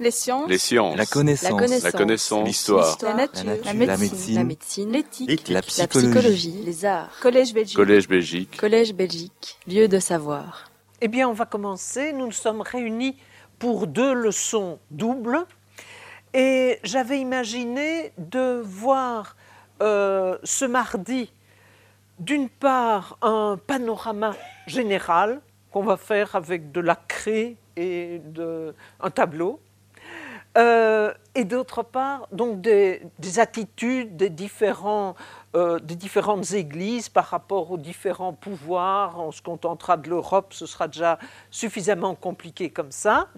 Les sciences. Les sciences. La connaissance. La connaissance. L'histoire. La nature. La La nature. médecine. La médecine. L'éthique. La La psychologie. psychologie. Les arts. Collège Belgique. Collège Belgique. Collège Belgique. Lieu de savoir. Eh bien, on va commencer. Nous nous sommes réunis pour deux leçons doubles. Et j'avais imaginé de voir euh, ce mardi, d'une part, un panorama général qu'on va faire avec de la craie et de, un tableau. Euh, et d'autre part, donc des, des attitudes des, différents, euh, des différentes églises par rapport aux différents pouvoirs. On se contentera de l'Europe, ce sera déjà suffisamment compliqué comme ça.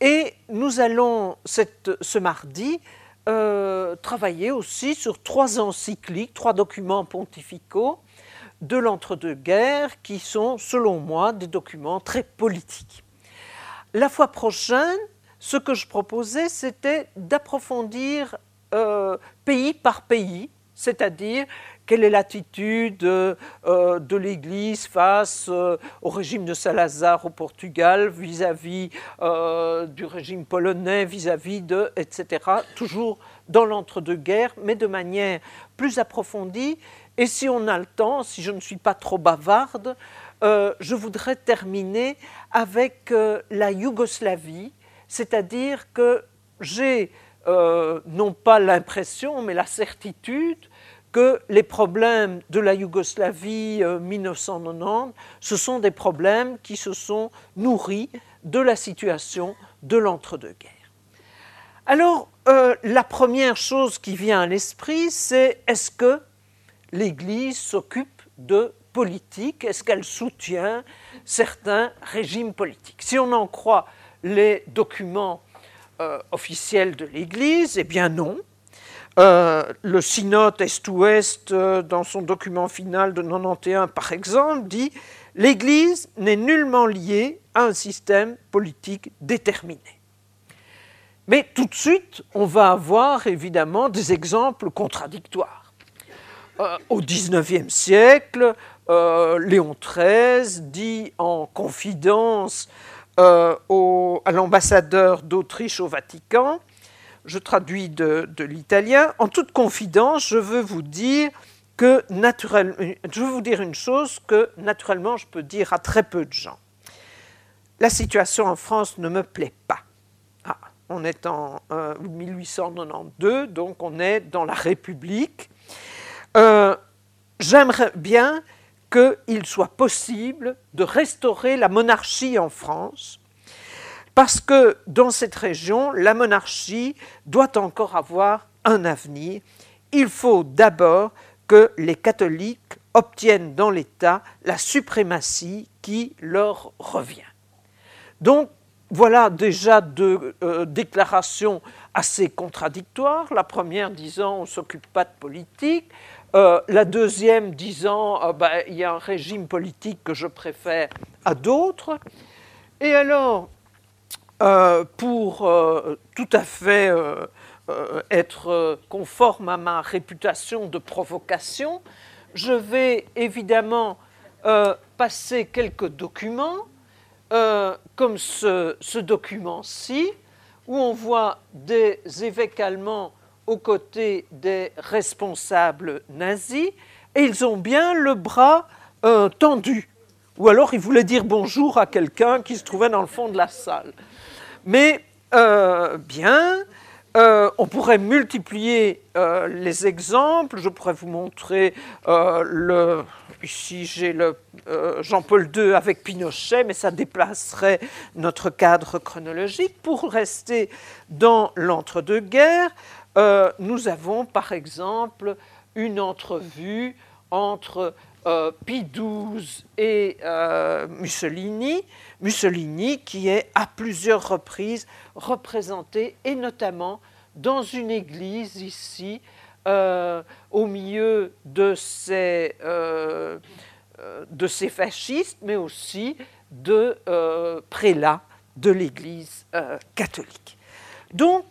Et nous allons cette- ce mardi euh, travailler aussi sur trois encycliques, trois documents pontificaux de l'entre-deux-guerres qui sont, selon moi, des documents très politiques. La fois prochaine, ce que je proposais, c'était d'approfondir euh, pays par pays, c'est-à-dire quelle est l'attitude euh, de l'Église face euh, au régime de Salazar au Portugal, vis-à-vis euh, du régime polonais, vis-à-vis de, etc., toujours dans l'entre-deux-guerres, mais de manière plus approfondie. Et si on a le temps, si je ne suis pas trop bavarde, euh, je voudrais terminer avec euh, la Yougoslavie, c'est-à-dire que j'ai euh, non pas l'impression, mais la certitude que les problèmes de la Yougoslavie euh, 1990, ce sont des problèmes qui se sont nourris de la situation de l'entre-deux-guerres. Alors, euh, la première chose qui vient à l'esprit, c'est est-ce que l'Église s'occupe de politique? Est-ce qu'elle soutient certains régimes politiques? Si on en croit les documents euh, officiels de l'Église, eh bien non. Euh, le synode Est-Ouest, euh, dans son document final de 91 par exemple, dit L'Église n'est nullement liée à un système politique déterminé. Mais tout de suite, on va avoir évidemment des exemples contradictoires. Au XIXe siècle, Léon XIII dit en confidence euh, au- à l'ambassadeur d'Autriche au Vatican, je traduis de, l'italien, en toute confidence, je veux vous dire que naturellement, je veux vous dire une chose que naturellement je peux dire à très peu de gens. La situation en France ne me plaît pas. Ah, on est en euh, 1892, donc on est dans la République. Euh, J'aimerais bien qu'il soit possible de restaurer la monarchie en France, parce que dans cette région, la monarchie doit encore avoir un avenir. Il faut d'abord que les catholiques obtiennent dans l'État la suprématie qui leur revient. Donc, voilà déjà deux euh, déclarations assez contradictoires. La première disant on ne s'occupe pas de politique. Euh, la deuxième disant ah ben, il y a un régime politique que je préfère à d'autres. Et alors, euh, pour euh, tout à fait être conforme à ma réputation de provocation, je vais évidemment passer quelques documents, comme ce, ce document-ci, où on voit des évêques allemands aux côtés des responsables nazis, et ils ont bien le bras euh, tendu. Ou alors ils voulaient dire bonjour à quelqu'un qui se trouvait dans le fond de la salle. Mais euh, bien, euh, on pourrait multiplier les exemples. Je pourrais vous montrer le. Ici, j'ai le Jean-Paul II avec Pinochet, mais ça déplacerait notre cadre chronologique. Pour rester dans l'entre-deux-guerres, euh, nous avons par exemple une entrevue entre euh, Pie XII et euh, Mussolini. Mussolini qui est à plusieurs reprises représenté, et notamment dans une église ici, euh, au milieu de ces, de ces fascistes, mais aussi de prélats de l'Église catholique. Donc,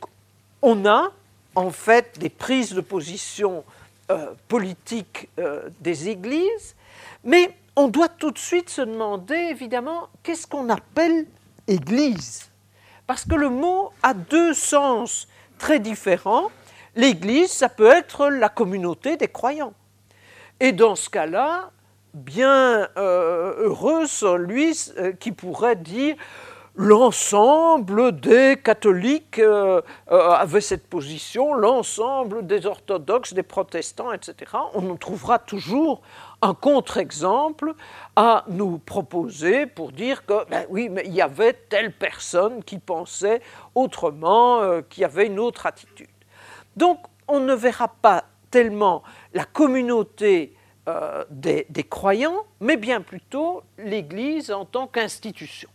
on a en fait des prises de position euh, politiques euh, des églises, mais on doit tout de suite se demander, évidemment, qu'est-ce qu'on appelle Église? Parce que le mot a deux sens très différents. L'Église, ça peut être la communauté des croyants. Et dans ce cas-là, bien euh, heureux celui euh, qui pourrait dire l'ensemble des catholiques euh, avait cette position, l'ensemble des orthodoxes, des protestants, etc. On en trouvera toujours un contre-exemple à nous proposer pour dire que, ben oui, mais il y avait telle personne qui pensait autrement, qui avait une autre attitude. Donc, on ne verra pas tellement la communauté euh, des, croyants, mais bien plutôt l'Église en tant qu'institution.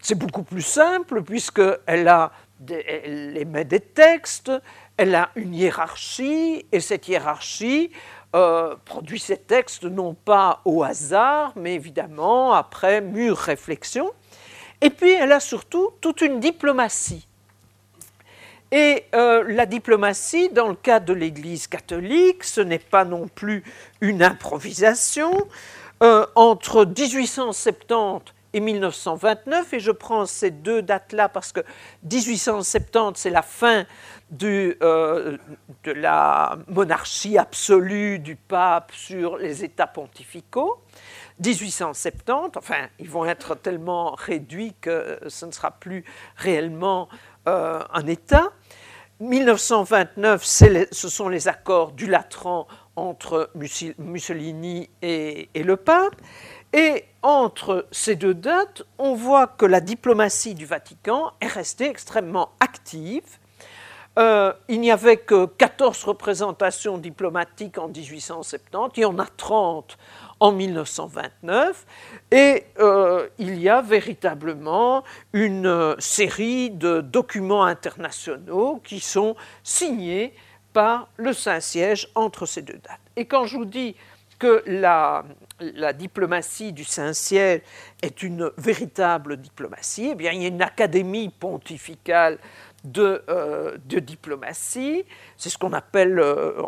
C'est beaucoup plus simple puisqu'elle a émet des textes, elle a une hiérarchie, et cette hiérarchie euh, produit ces textes non pas au hasard, mais évidemment après mûre réflexion. Et puis elle a surtout toute une diplomatie. Et euh, la diplomatie, dans le cas de l'Église catholique, ce n'est pas non plus une improvisation. Euh, entre 1870 et 1929, et je prends ces deux dates-là parce que 1870, c'est la fin euh, de la monarchie absolue du pape sur les États pontificaux. 1870, enfin, ils vont être tellement réduits que ce ne sera plus réellement un État. 1929, ce sont les accords du Latran entre Mussolini et, le pape. Et entre ces deux dates, on voit que la diplomatie du Vatican est restée extrêmement active. Euh, il n'y avait que 14 représentations diplomatiques en 1870, il y en a 30 en 1929, et euh, il y a véritablement une euh, série de documents internationaux qui sont signés par le Saint-Siège entre ces deux dates. Et quand je vous dis que la, diplomatie du Saint-Siège est une véritable diplomatie, eh bien, il y a une académie pontificale de, euh, diplomatie, c'est ce qu'on appelle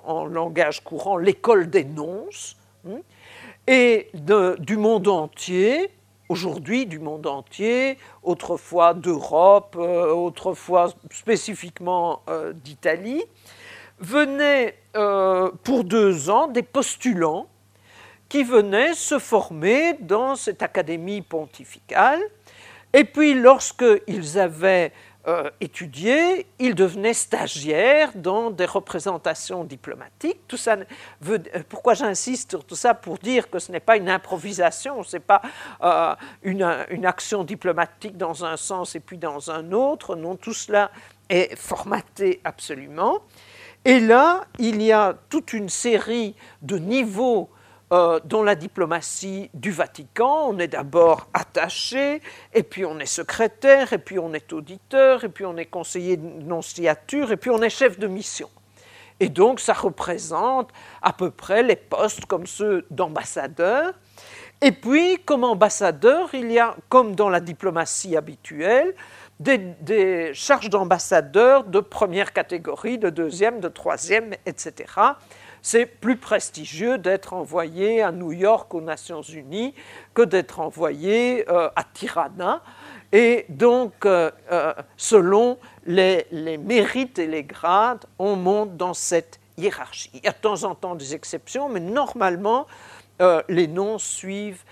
en langage courant l'école des nonces. Hein et du monde entier, aujourd'hui du monde entier, autrefois d'Europe, euh, autrefois spécifiquement euh, d'Italie, venaient euh, pour deux ans des postulants qui venaient se former dans cette académie pontificale. Et puis lorsqu'ils avaient euh, étudier, il devenait stagiaire dans des représentations diplomatiques. Tout ça euh, pourquoi j'insiste sur tout ça Pour dire que ce n'est pas une improvisation, ce n'est pas euh, une, action diplomatique dans un sens et puis dans un autre. Non, tout cela est formaté absolument. Et là, il y a toute une série de niveaux euh, dans la diplomatie du Vatican, on est d'abord attaché, et puis on est secrétaire, et puis on est auditeur, et puis on est conseiller de nonciature, et puis on est chef de mission. Et donc ça représente à peu près les postes comme ceux d'ambassadeur. Et puis, comme ambassadeur, il y a, comme dans la diplomatie habituelle, des, des charges d'ambassadeur de première catégorie, de deuxième, de troisième, etc c'est plus prestigieux d'être envoyé à New York aux Nations Unies que d'être envoyé euh, à Tirana. Et donc, euh, euh, selon les, mérites et les grades, on monte dans cette hiérarchie. Il y a de temps en temps des exceptions, mais normalement, les noms suivent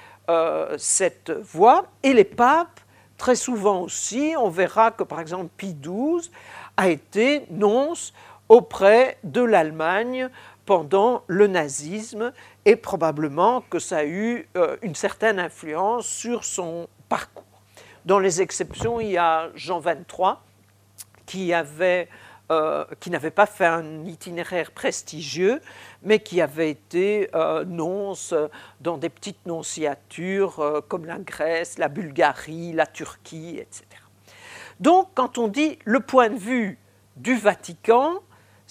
cette voie. Et les papes, très souvent aussi, on verra que par exemple Pie XII a été nonce auprès de l'Allemagne pendant le nazisme et probablement que ça a eu euh, une certaine influence sur son parcours. Dans les exceptions, il y a Jean 23 qui avait euh, qui n'avait pas fait un itinéraire prestigieux, mais qui avait été euh, nonce dans des petites nonciatures comme la Grèce, la Bulgarie, la Turquie, etc. Donc, quand on dit le point de vue du Vatican,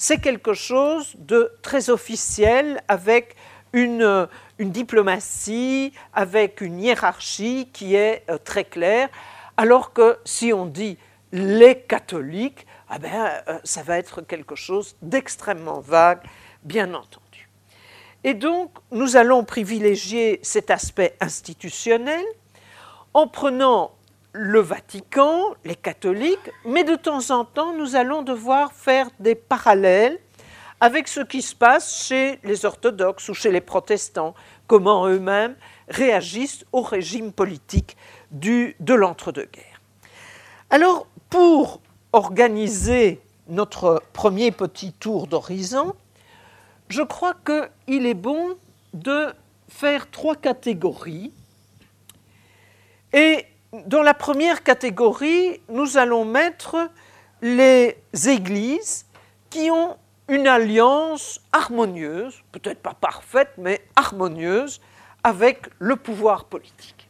c'est quelque chose de très officiel avec une, diplomatie, avec une hiérarchie qui est euh, très claire, alors que si on dit les catholiques, ah ben, euh, ça va être quelque chose d'extrêmement vague, bien entendu. Et donc, nous allons privilégier cet aspect institutionnel en prenant le Vatican, les catholiques, mais de temps en temps, nous allons devoir faire des parallèles avec ce qui se passe chez les orthodoxes ou chez les protestants, comment eux-mêmes réagissent au régime politique du, de l'entre-deux-guerres. Alors, pour organiser notre premier petit tour d'horizon, je crois qu'il est bon de faire trois catégories. Et dans la première catégorie, nous allons mettre les églises qui ont une alliance harmonieuse, peut-être pas parfaite, mais harmonieuse, avec le pouvoir politique.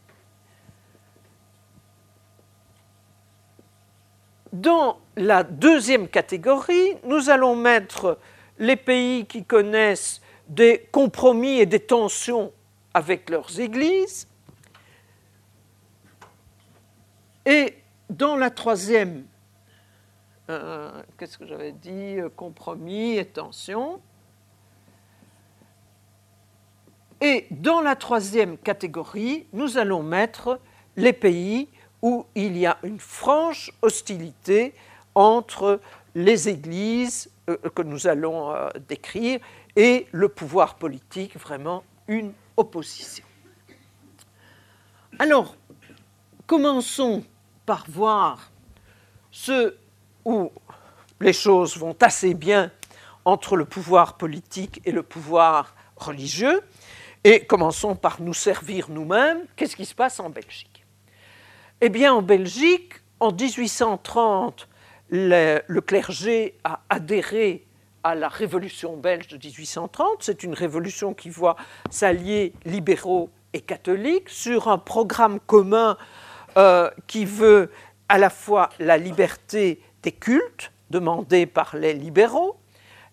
Dans la deuxième catégorie, nous allons mettre les pays qui connaissent des compromis et des tensions avec leurs églises. Et dans la troisième, euh, qu'est-ce que j'avais dit, compromis et tensions. Et dans la troisième catégorie, nous allons mettre les pays où il y a une franche hostilité entre les églises euh, que nous allons euh, décrire et le pouvoir politique, vraiment une opposition. Alors, commençons par voir ce où les choses vont assez bien entre le pouvoir politique et le pouvoir religieux, et commençons par nous servir nous-mêmes. Qu'est-ce qui se passe en Belgique? Eh bien, en Belgique, en 1830, le, le clergé a adhéré à la révolution belge de 1830. C'est une révolution qui voit s'allier libéraux et catholiques sur un programme commun euh, qui veut à la fois la liberté des cultes, demandée par les libéraux,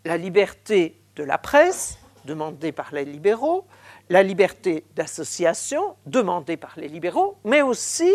la liberté de la presse, demandée par les libéraux, la liberté d'association, demandée par les libéraux, mais aussi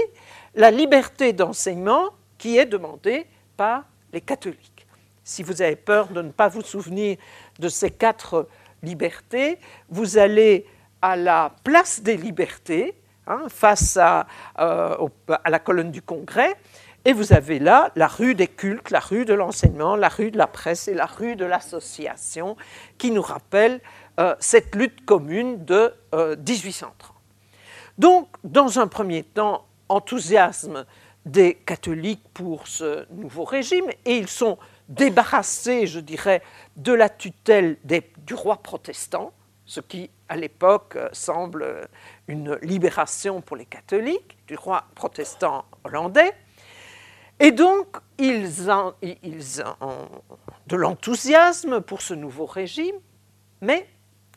la liberté d'enseignement, qui est demandée par les catholiques. Si vous avez peur de ne pas vous souvenir de ces quatre libertés, vous allez à la place des libertés, hein, face à, euh, à la colonne du Congrès, et vous avez là la rue des cultes, la rue de l'enseignement, la rue de la presse et la rue de l'association, qui nous rappellent euh, cette lutte commune de 1830. Euh, Donc, dans un premier temps, enthousiasme des catholiques pour ce nouveau régime, et ils sont débarrassés, je dirais, de la tutelle du roi protestant, ce qui, à l'époque, semble une libération pour les catholiques, du roi protestant hollandais. Et donc, ils ont, ils ont de l'enthousiasme pour ce nouveau régime, mais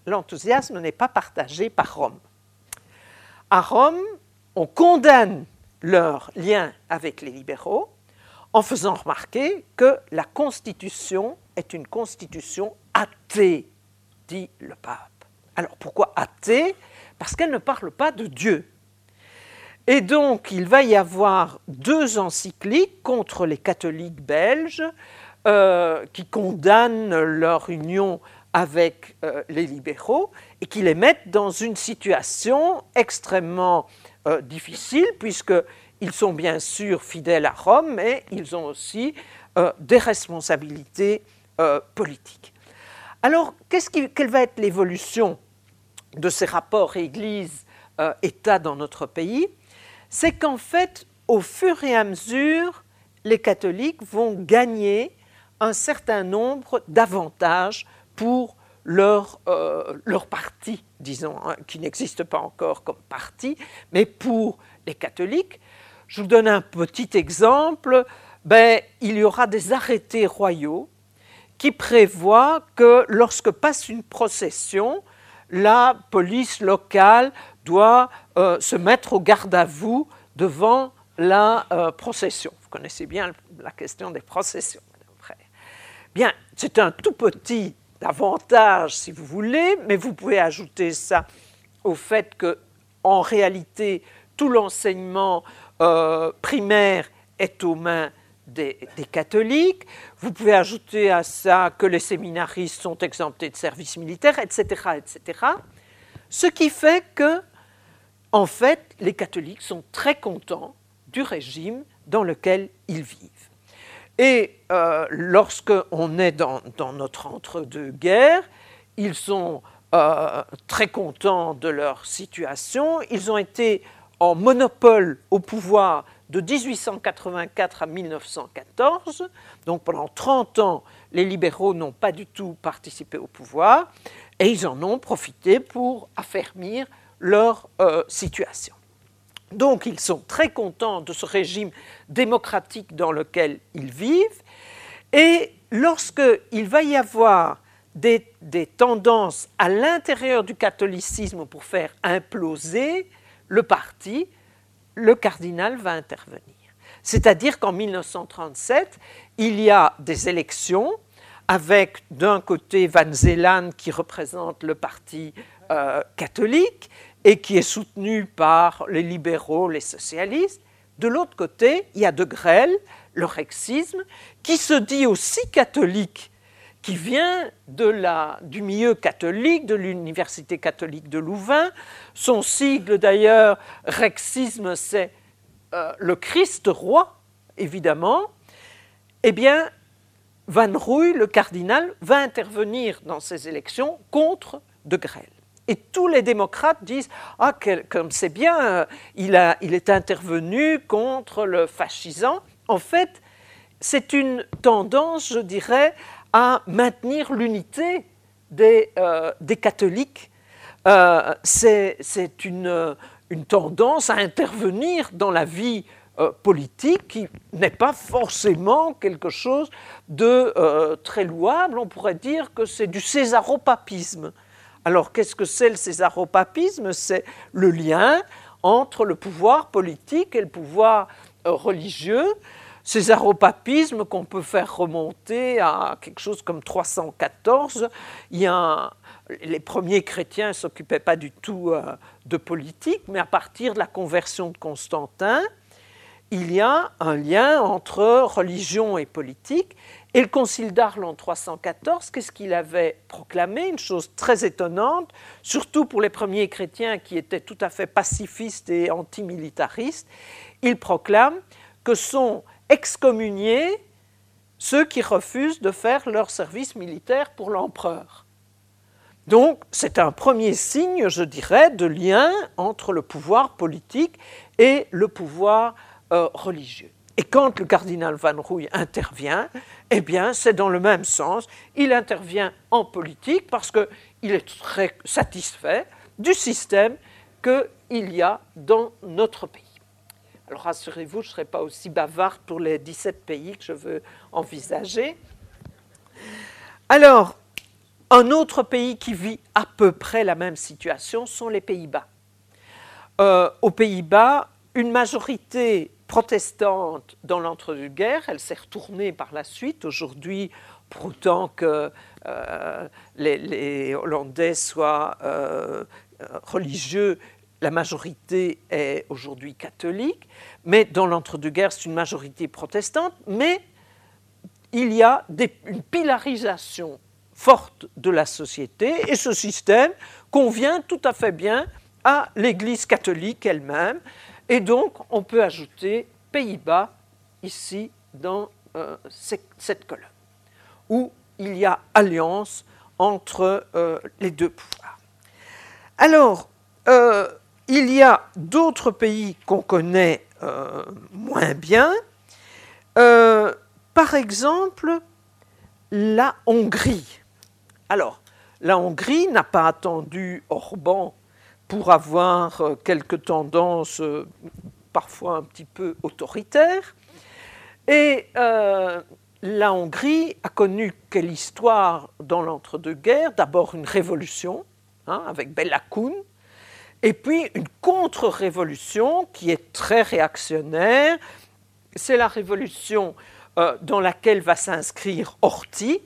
l'enthousiasme n'est pas partagé par Rome. À Rome, on condamne leur lien avec les libéraux en faisant remarquer que la Constitution est une Constitution athée, dit le pape. Alors pourquoi athée? Parce qu'elle ne parle pas de Dieu. Et donc il va y avoir deux encycliques contre les catholiques belges euh, qui condamnent leur union avec euh, les libéraux et qui les mettent dans une situation extrêmement euh, difficile, puisqu'ils sont bien sûr fidèles à Rome, mais ils ont aussi des responsabilités politiques. Alors, quelle va être l'évolution de ces rapports Église-État dans notre pays C'est qu'en fait, au fur et à mesure, les catholiques vont gagner un certain nombre d'avantages pour leur, euh, leur parti, disons, hein, qui n'existe pas encore comme parti, mais pour les catholiques. Je vous donne un petit exemple. Ben, il y aura des arrêtés royaux qui prévoient que lorsque passe une procession, la police locale doit euh, se mettre au garde à vous devant la euh, procession. Vous connaissez bien la question des processions. Bien, c'est un tout petit davantage si vous voulez, mais vous pouvez ajouter ça au fait que, en réalité, tout l'enseignement euh, primaire est aux mains des, catholiques. Vous pouvez ajouter à ça que les séminaristes sont exemptés de service militaire, etc., etc. Ce qui fait que, en fait, les catholiques sont très contents du régime dans lequel ils vivent. Et euh, lorsque on est dans, notre entre-deux-guerres, ils sont euh, très contents de leur situation. Ils ont été en monopole au pouvoir de 1884 à 1914. Donc pendant 30 ans, les libéraux n'ont pas du tout participé au pouvoir et ils en ont profité pour affermir leur euh, situation. Donc ils sont très contents de ce régime démocratique dans lequel ils vivent. Et lorsqu'il va y avoir des, tendances à l'intérieur du catholicisme pour faire imploser le parti, le cardinal va intervenir. C'est-à-dire qu'en 1937, il y a des élections avec d'un côté Van Zeeland qui représente le parti euh, catholique et qui est soutenu par les libéraux, les socialistes. De l'autre côté, il y a De Grelle, le rexisme, qui se dit aussi catholique, qui vient de la, du milieu catholique, de l'Université catholique de Louvain. Son sigle d'ailleurs, rexisme, c'est euh, le Christ roi, évidemment. Eh bien, Van Rouy, le cardinal, va intervenir dans ces élections contre De Grelle. Et tous les démocrates disent Ah, comme c'est bien, euh, il, a, il est intervenu contre le fascisant. En fait, c'est une tendance, je dirais, à maintenir l'unité des, euh, des, catholiques. Euh, c'est une, une, tendance à intervenir dans la vie politique qui n'est pas forcément quelque chose de très louable. On pourrait dire que c'est du césaropapisme. Alors qu'est-ce que c'est le césaropapisme? C'est le lien entre le pouvoir politique et le pouvoir euh, religieux. Césaropapisme qu'on peut faire remonter à quelque chose comme 314. Il y a les premiers chrétiens ne s'occupaient pas du tout euh, de politique, mais à partir de la conversion de Constantin, il y a un lien entre religion et politique. Et le Concile d'Arles en 314, qu'est-ce qu'il avait proclamé? Une chose très étonnante, surtout pour les premiers chrétiens qui étaient tout à fait pacifistes et antimilitaristes. Il proclame que sont excommuniés ceux qui refusent de faire leur service militaire pour l'empereur. Donc c'est un premier signe, je dirais, de lien entre le pouvoir politique et le pouvoir euh, religieux. Et quand le cardinal Van Rouy intervient, eh bien, c'est dans le même sens. Il intervient en politique parce qu'il est très satisfait du système qu'il y a dans notre pays. Alors rassurez-vous, je ne serai pas aussi bavarde pour les 17 pays que je veux envisager. Alors, un autre pays qui vit à peu près la même situation sont les Pays-Bas. Euh, aux Pays-Bas, une majorité protestante dans l'entre-deux-guerres. Elle s'est retournée par la suite. Aujourd'hui, pour autant que euh, les, Hollandais soient euh, religieux, la majorité est aujourd'hui catholique. Mais dans l'entre-deux-guerres, c'est une majorité protestante. Mais il y a une pilarisation forte de la société et ce système convient tout à fait bien à l'Église catholique elle-même. Et donc, on peut ajouter Pays-Bas ici dans euh, cette colonne, où il y a alliance entre euh, les deux pouvoirs. Alors, euh, il y a d'autres pays qu'on connaît moins bien. par exemple, la Hongrie. Alors, la Hongrie n'a pas attendu Orban pour avoir euh, quelques tendances euh, parfois un petit peu autoritaires. Et euh, la Hongrie a connu quelle histoire dans l'entre-deux-guerres? D'abord une révolution hein, avec Bella Kun, et puis une contre-révolution qui est très réactionnaire. C'est la révolution dans laquelle va s'inscrire Horthy.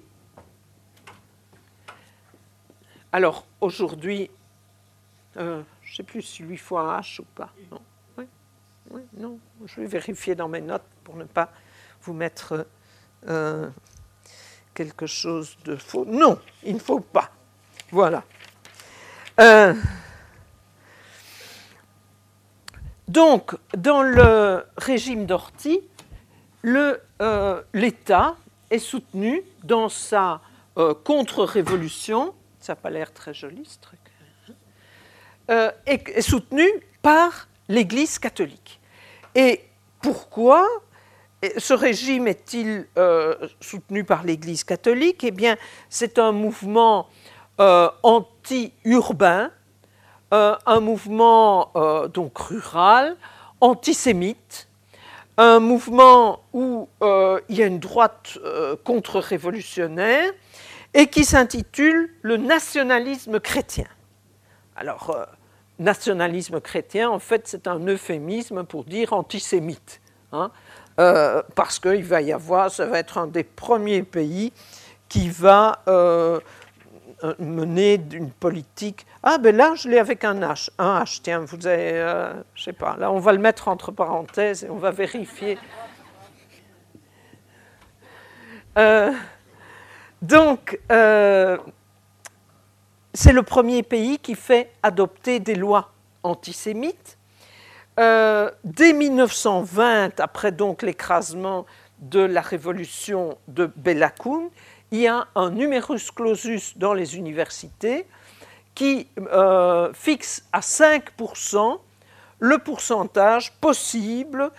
Alors aujourd'hui, euh, je ne sais plus s'il lui faut un H ou pas. Non. Oui, non. Je vais vérifier dans mes notes pour ne pas vous mettre euh, quelque chose de faux. Non, il ne faut pas. Voilà. Euh, Donc, dans le régime d'Orty, euh, l'État est soutenu dans sa euh, contre-révolution, ça n'a pas l'air très joli ce truc, hein, euh, est, soutenu par l'Église catholique. Et pourquoi ce régime est-il soutenu par l'Église catholique? Eh bien, c'est un mouvement anti-urbain, un mouvement donc rural, antisémite, un mouvement où euh, il y a une droite euh, contre-révolutionnaire et qui s'intitule le nationalisme chrétien. Alors, euh, nationalisme chrétien, en fait, c'est un euphémisme pour dire antisémite. Hein, parce qu'il va y avoir, ça va être un des premiers pays qui va mener une politique ah, ben là, je l'ai avec un H. Un H, tiens, vous avez, euh, je sais pas, là, on va le mettre entre parenthèses et on va vérifier. Euh, donc, euh, c'est le premier pays qui fait adopter des lois antisémites. dès 1920, après donc l'écrasement de la révolution de Bella il y a un numerus clausus dans les universités qui euh, fixe à 5% le pourcentage possible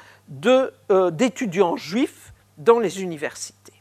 euh, d'étudiants juifs dans les universités.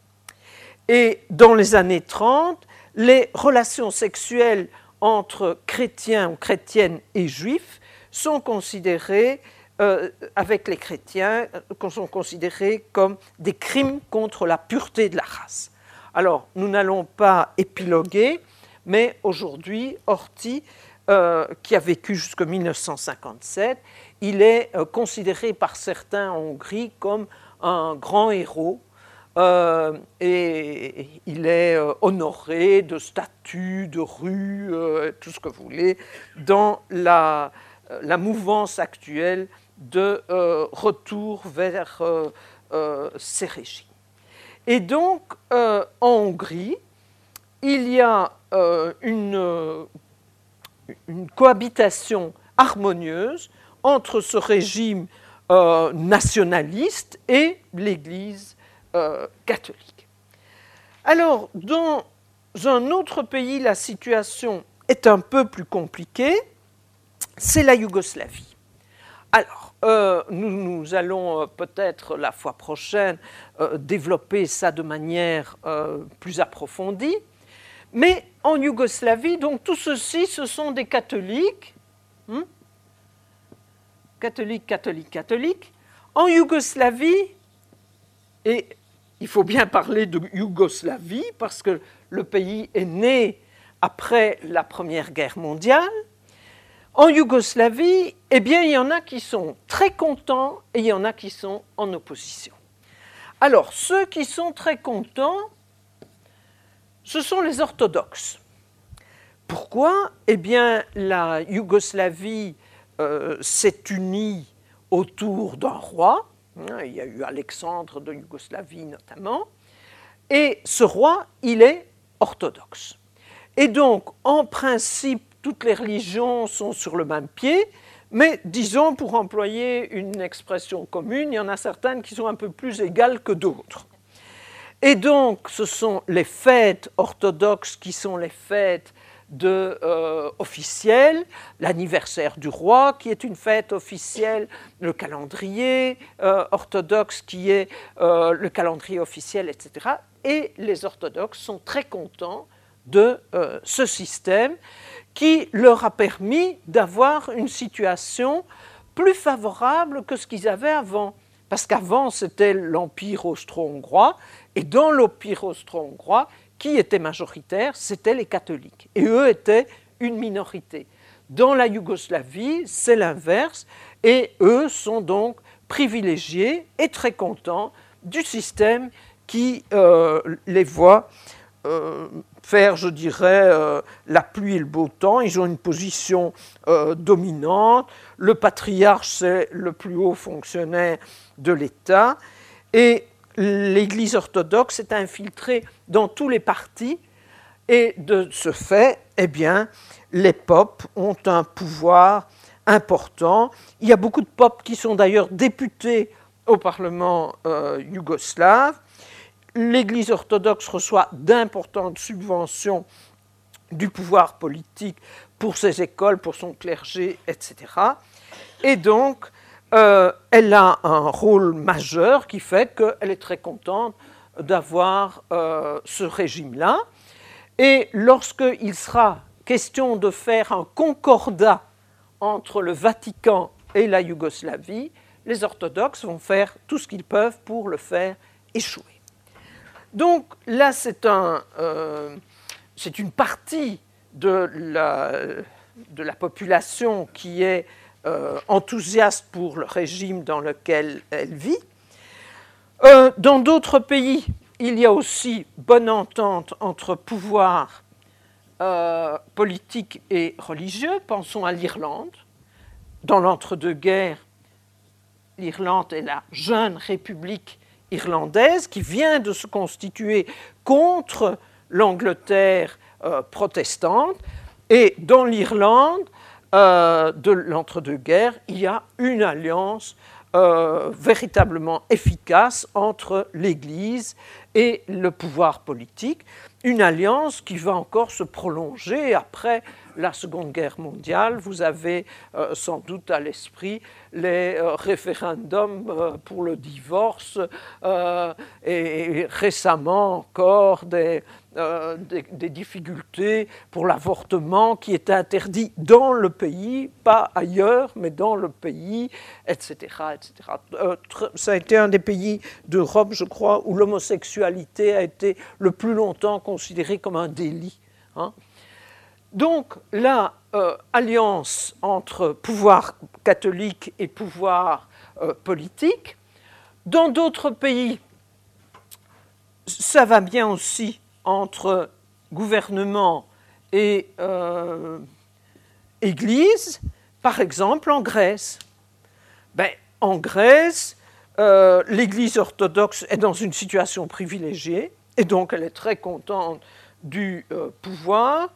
Et dans les années 30, les relations sexuelles entre chrétiens ou chrétiennes et juifs sont considérées euh, avec les chrétiens sont considérées comme des crimes contre la pureté de la race. Alors, nous n'allons pas épiloguer, mais aujourd'hui, Horthy, euh, qui a vécu jusqu'en 1957, il est euh, considéré par certains en Hongrie comme un grand héros. Euh, et il est honoré de statues, de rues, tout ce que vous voulez, dans la, la mouvance actuelle de retour vers ces régimes. Et donc, en Hongrie, il y a euh, une, une, cohabitation harmonieuse entre ce régime euh, nationaliste et l'Église euh, catholique. Alors, dans un autre pays, la situation est un peu plus compliquée, c'est la Yougoslavie. Alors, nous, nous, allons peut-être la fois prochaine développer ça de manière plus approfondie. Mais en Yougoslavie, donc tout ceci, ce sont des catholiques, hmm? catholiques, catholiques, catholiques. En Yougoslavie, et il faut bien parler de Yougoslavie parce que le pays est né après la Première Guerre mondiale. En Yougoslavie, eh bien, il y en a qui sont très contents et il y en a qui sont en opposition. Alors, ceux qui sont très contents, ce sont les orthodoxes. Pourquoi? Eh bien, la Yougoslavie euh, s'est unie autour d'un roi. Hein, il y a eu Alexandre de Yougoslavie notamment. Et ce roi, il est orthodoxe. Et donc, en principe, toutes les religions sont sur le même pied, mais disons, pour employer une expression commune, il y en a certaines qui sont un peu plus égales que d'autres. Et donc, ce sont les fêtes orthodoxes qui sont les fêtes de, euh, officielles, l'anniversaire du roi qui est une fête officielle, le calendrier euh, orthodoxe qui est euh, le calendrier officiel, etc. Et les orthodoxes sont très contents de ce système qui leur a permis d'avoir une situation plus favorable que ce qu'ils avaient avant. Parce qu'avant, c'était l'Empire austro-hongrois et dans l'Empire austro-hongrois, qui était majoritaire C'était les catholiques. Et eux étaient une minorité. Dans la Yougoslavie, c'est l'inverse. Et eux sont donc privilégiés et très contents du système qui euh, les voit euh, faire, je dirais, euh, la pluie et le beau temps. Ils ont une position dominante. Le patriarche, c'est le plus haut fonctionnaire de l'État. Et l'Église orthodoxe est infiltrée dans tous les partis et de ce fait, eh bien, les popes ont un pouvoir important. Il y a beaucoup de popes qui sont d'ailleurs députés au Parlement euh, yougoslave. L'Église orthodoxe reçoit d'importantes subventions du pouvoir politique pour ses écoles, pour son clergé, etc. Et donc, euh, elle a un rôle majeur qui fait qu'elle est très contente d'avoir euh, ce régime-là. Et lorsqu'il sera question de faire un concordat entre le Vatican et la Yougoslavie, les orthodoxes vont faire tout ce qu'ils peuvent pour le faire échouer. Donc là, c'est un, euh, une partie de la, population qui est euh, enthousiaste pour le régime dans lequel elle vit. Euh, dans d'autres pays, il y a aussi bonne entente entre pouvoir politique et religieux. Pensons à l'Irlande. Dans l'entre-deux-guerres, l'Irlande est la jeune république irlandaise qui vient de se constituer contre l'Angleterre protestante. Et dans l'Irlande, euh, de l'entre-deux-guerres, il y a une alliance euh, véritablement efficace entre l'Église et le pouvoir politique, une alliance qui va encore se prolonger après la Seconde Guerre mondiale. Vous avez euh, sans doute à l'esprit les référendums pour le divorce et récemment encore des euh, des, difficultés pour l'avortement qui est interdit dans le pays, pas ailleurs, mais dans le pays, etc. etc. Euh, ça a été un des pays d'Europe, je crois, où l'homosexualité a été le plus longtemps considérée comme un délit. Hein. Donc la euh, alliance entre pouvoir catholique et pouvoir politique, dans d'autres pays, ça va bien aussi entre gouvernement et euh, Église, par exemple en Grèce. Ben, en Grèce, euh, l'Église orthodoxe est dans une situation privilégiée, et donc elle est très contente du euh, pouvoir.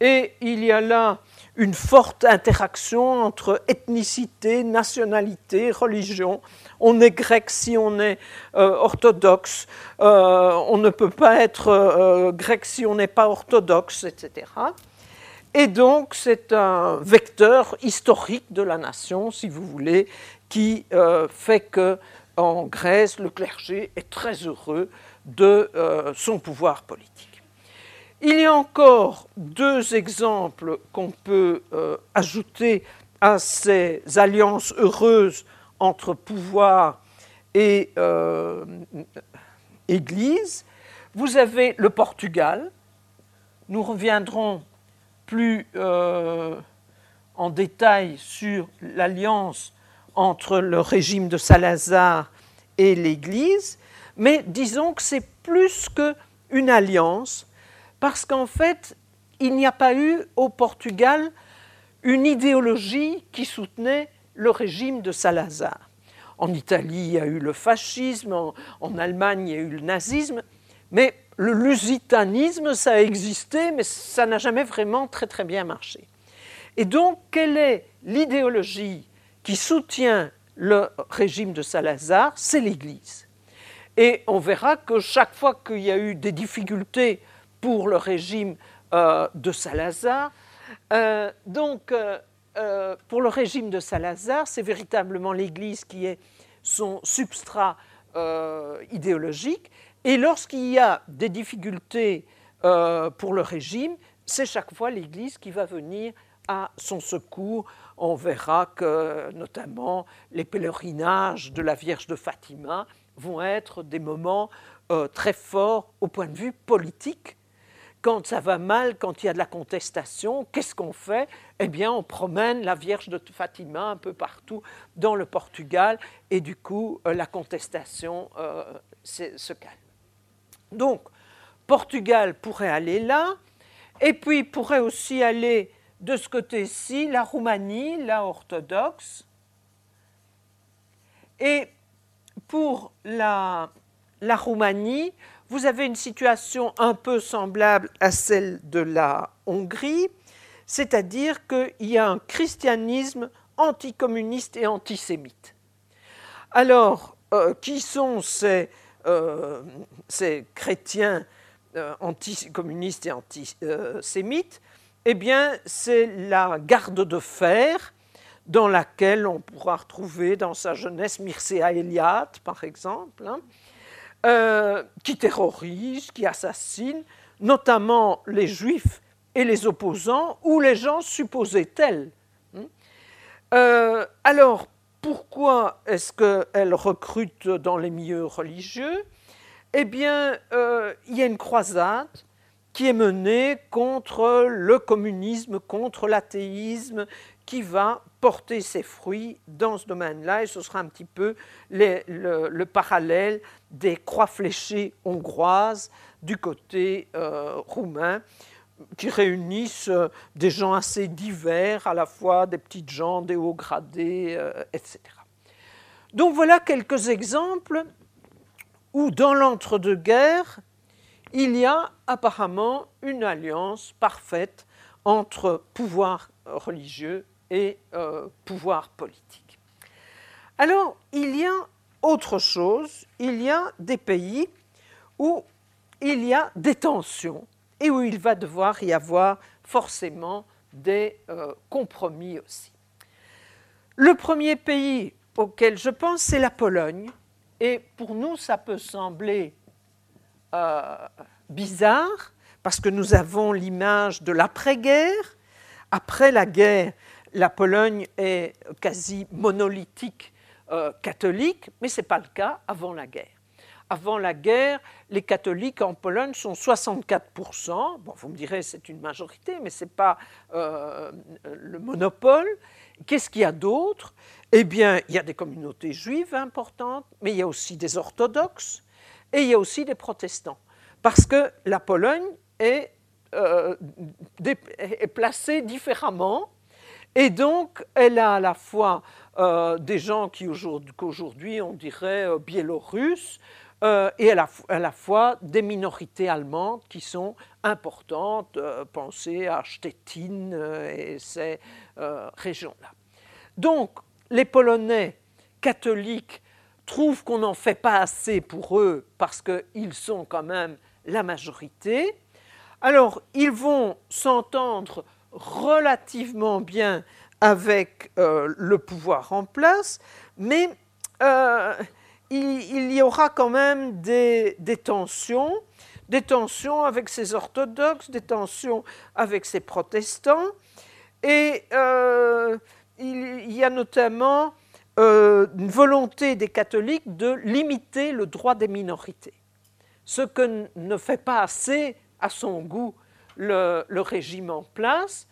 Et il y a là une forte interaction entre ethnicité, nationalité, religion. On est grec si on est euh, orthodoxe, euh, on ne peut pas être euh, grec si on n'est pas orthodoxe, etc. Et donc c'est un vecteur historique de la nation, si vous voulez, qui fait que en Grèce, le clergé est très heureux de son pouvoir politique. Il y a encore deux exemples qu'on peut ajouter à ces alliances heureuses entre pouvoir et euh, Église. Vous avez le Portugal. Nous reviendrons plus euh, en détail sur l'alliance entre le régime de Salazar et l'Église, mais disons que c'est plus qu'une alliance, parce qu'en fait, il n'y a pas eu au Portugal une idéologie qui soutenait le régime de Salazar. En Italie, il y a eu le fascisme, en, Allemagne, il y a eu le nazisme, mais le lusitanisme, ça a existé, mais ça n'a jamais vraiment très très bien marché. Et donc, quelle est l'idéologie qui soutient le régime de Salazar? C'est l'Église. Et on verra que chaque fois qu'il y a eu des difficultés pour le régime euh, de Salazar. Euh, donc, euh, pour le régime de Salazar, c'est véritablement l'Église qui est son substrat idéologique. Et lorsqu'il y a des difficultés pour le régime, c'est chaque fois l'Église qui va venir à son secours. On verra que notamment les pèlerinages de la Vierge de Fatima vont être des moments très forts au point de vue politique quand ça va mal, quand il y a de la contestation, qu'est-ce qu'on fait? Eh bien, on promène la Vierge de Fatima un peu partout dans le Portugal et du coup, euh, la contestation euh, se calme. Donc, Portugal pourrait aller là, et puis pourrait aussi aller de ce côté-ci, la Roumanie, la orthodoxe. Et pour la, la Roumanie, vous avez une situation un peu semblable à celle de la Hongrie, c'est-à-dire qu'il y a un christianisme anticommunistes et antisémites. Alors, euh, qui sont ces, euh, ces chrétiens euh, anticommunistes et antisémites? Eh bien, c'est la garde de fer dans laquelle on pourra retrouver dans sa jeunesse Mircea Eliade, par exemple, hein, euh, qui terrorise, qui assassine, notamment les juifs et les opposants, ou les gens supposés tels. Hein. Euh, alors, pourquoi est-ce qu'elle recrute dans les milieux religieux? Eh bien, euh, il y a une croisade qui est menée contre le communisme, contre l'athéisme, qui va porter ses fruits dans ce domaine-là, et ce sera un petit peu le, parallèle des croix fléchées hongroises du côté euh, roumain, qui réunissent euh, des gens assez divers, à la fois des petites gens, des hauts gradés, euh, etc. Donc voilà quelques exemples où dans l'entre-deux-guerres, il y a apparemment une alliance parfaite entre pouvoir religieux et euh, pouvoir politique. Alors, il y a autre chose, il y a des pays où il y a des tensions et où il va devoir y avoir forcément des euh, compromis aussi. Le premier pays auquel je pense, c'est la Pologne. Et pour nous, ça peut sembler euh, bizarre, parce que nous avons l'image de l'après-guerre. Après la guerre, la Pologne est quasi monolithique euh, catholique, mais ce n'est pas le cas avant la guerre. Avant la guerre, les catholiques en Pologne sont 64%. Bon, vous me direz, c'est une majorité, mais ce n'est pas euh, le monopole. Qu'est-ce qu'il y a d'autre? Eh bien, il y a des communautés juives importantes, mais il y a aussi des orthodoxes et il y a aussi des protestants. Parce que la Pologne est, euh, est placée différemment et donc, elle a à la fois euh, des gens qu'aujourd'hui on dirait euh, biélorusses, euh, et à la, fois des minorités allemandes qui sont importantes. pensez à Stettin et ces régions-là. Donc, les Polonais catholiques trouvent qu'on n'en fait pas assez pour eux parce qu'ils sont quand même la majorité. Alors, ils vont s'entendre relativement bien avec euh, le pouvoir en place, mais euh, il, y aura quand même des, tensions, des tensions avec ces orthodoxes, des tensions avec ces protestants, et euh, il, y a notamment une volonté des catholiques de limiter le droit des minorités, ce que ne fait pas assez à son goût le, régime en place.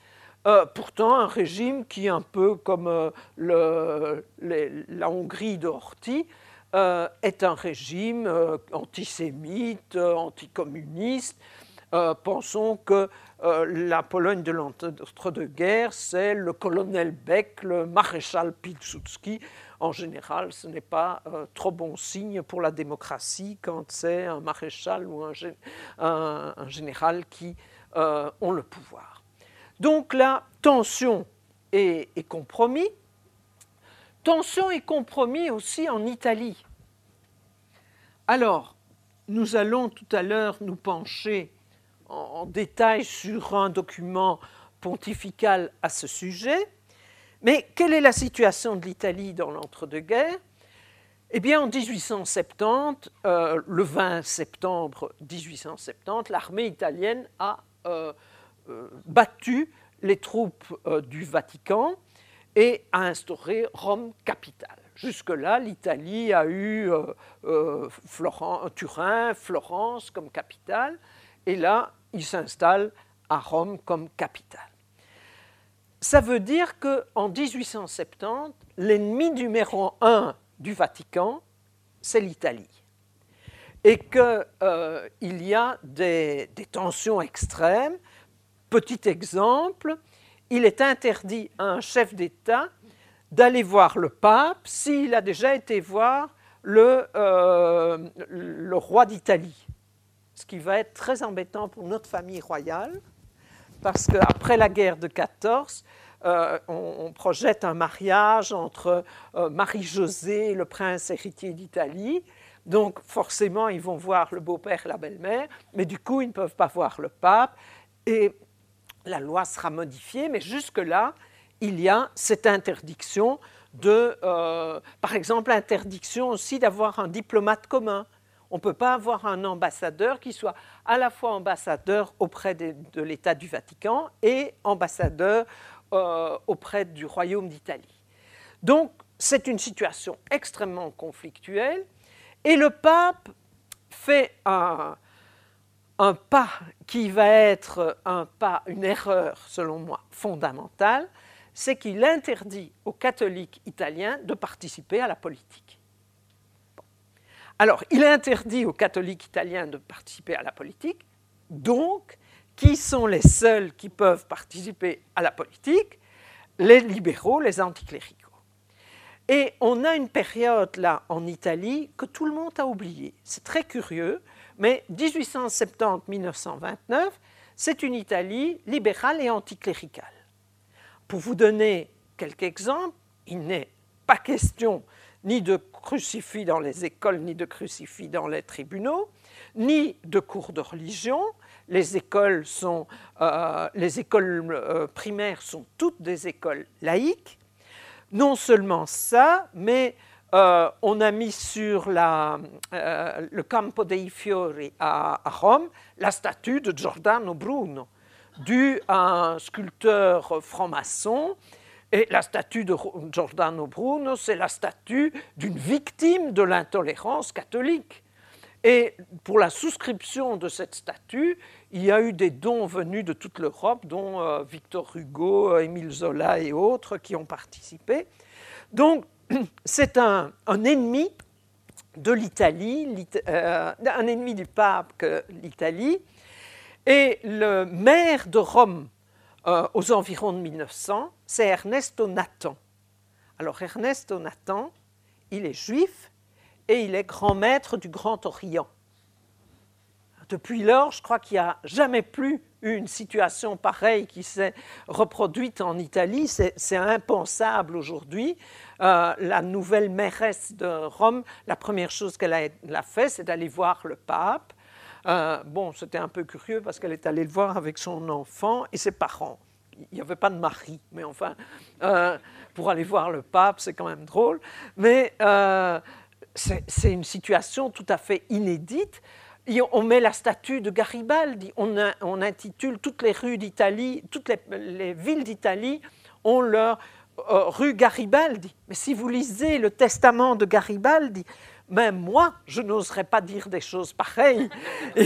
Euh, pourtant, un régime qui, un peu comme euh, la Hongrie de Horthy, euh, est un régime antisémite, anticommuniste. pensons que la Pologne de l'entre-deux-guerres, c'est le colonel Beck, le maréchal Pilsudski. En général, ce n'est pas trop bon signe pour la démocratie quand c'est un maréchal ou un, un général qui euh, ont le pouvoir. Donc là, tension et, compromis. Tension et compromis aussi en Italie. Alors, nous allons tout à l'heure nous pencher en, détail sur un document pontifical à ce sujet. Mais quelle est la situation de l'Italie dans l'entre-deux-guerres? Eh bien, en 1870, euh, le 20 septembre 1870, l'armée italienne a euh, euh, battu les troupes du Vatican et a instauré Rome capitale. Jusque-là, l'Italie a eu Turin, Florence comme capitale, et là, il s'installe à Rome comme capitale. Ça veut dire qu'en 1870, l'ennemi numéro un du Vatican, c'est l'Italie et qu'il euh, y a des, tensions extrêmes. Petit exemple, il est interdit à un chef d'État d'aller voir le pape s'il a déjà été voir le, euh, le roi d'Italie. Ce qui va être très embêtant pour notre famille royale, parce qu'après la guerre de 14, euh, on, projette un mariage entre euh, Marie-Josée le prince héritier d'Italie. Donc forcément, ils vont voir le beau-père et la belle-mère, mais du coup, ils ne peuvent pas voir le pape. Et la loi sera modifiée, mais jusque-là, il y a cette interdiction de, euh, par exemple, interdiction aussi d'avoir un diplomate commun. On ne peut pas avoir un ambassadeur qui soit à la fois ambassadeur auprès de, l'État du Vatican et ambassadeur euh, auprès du Royaume d'Italie. Donc, c'est une situation extrêmement conflictuelle et le pape fait un, un pas qui va être un pas, une erreur, selon moi, fondamentale, c'est qu'il interdit aux catholiques italiens de participer à la politique. Alors, il interdit aux catholiques italiens de participer à la politique, donc, qui sont les seuls qui peuvent participer à la politique? Les libéraux, les anticléricaux. Et on a une période là en Italie que tout le monde a oubliée. C'est très curieux, mais 1870-1929, c'est une Italie libérale et anticléricale. Pour vous donner quelques exemples, il n'est pas question ni de crucifix dans les écoles, ni de crucifix dans les tribunaux, ni de cours de religion. Les écoles, sont, euh, les écoles euh, primaires sont toutes des écoles laïques. Non seulement ça, mais euh, on a mis sur le Campo dei Fiori à, à, Rome la statue de Giordano Bruno, due à un sculpteur franc-maçon et la statue de Giordano Bruno, c'est la statue d'une victime de l'intolérance catholique. Et pour la souscription de cette statue, il y a eu des dons venus de toute l'Europe, dont euh, Victor Hugo, Émile Zola et autres qui ont participé. Donc, c'est un, ennemi de l'Italie, euh, un ennemi du pape que l'Italie. Et le maire de Rome, euh, aux environs de 1900, c'est Ernesto Nathan. Alors Ernesto Nathan, il est juif et il est grand maître du Grand Orient. Depuis lors, je crois qu'il n'y a jamais plus eu une situation pareille qui s'est reproduite en Italie. C'est impensable aujourd'hui. Euh, la nouvelle mairesse de Rome, la première chose qu'elle a, fait, c'est d'aller voir le pape euh, bon, c'était un peu curieux parce qu'elle est allée le voir avec son enfant et ses parents. Il n'y avait pas de mari, mais enfin, euh, pour aller voir le pape, c'est quand même drôle. Mais euh, c'est une situation tout à fait inédite. on met la statue de Garibaldi, on, intitule toutes les rues d'Italie, toutes les, villes d'Italie ont leur rue Garibaldi. Mais si vous lisez le testament de Garibaldi, même moi, je n'oserais pas dire des choses pareilles.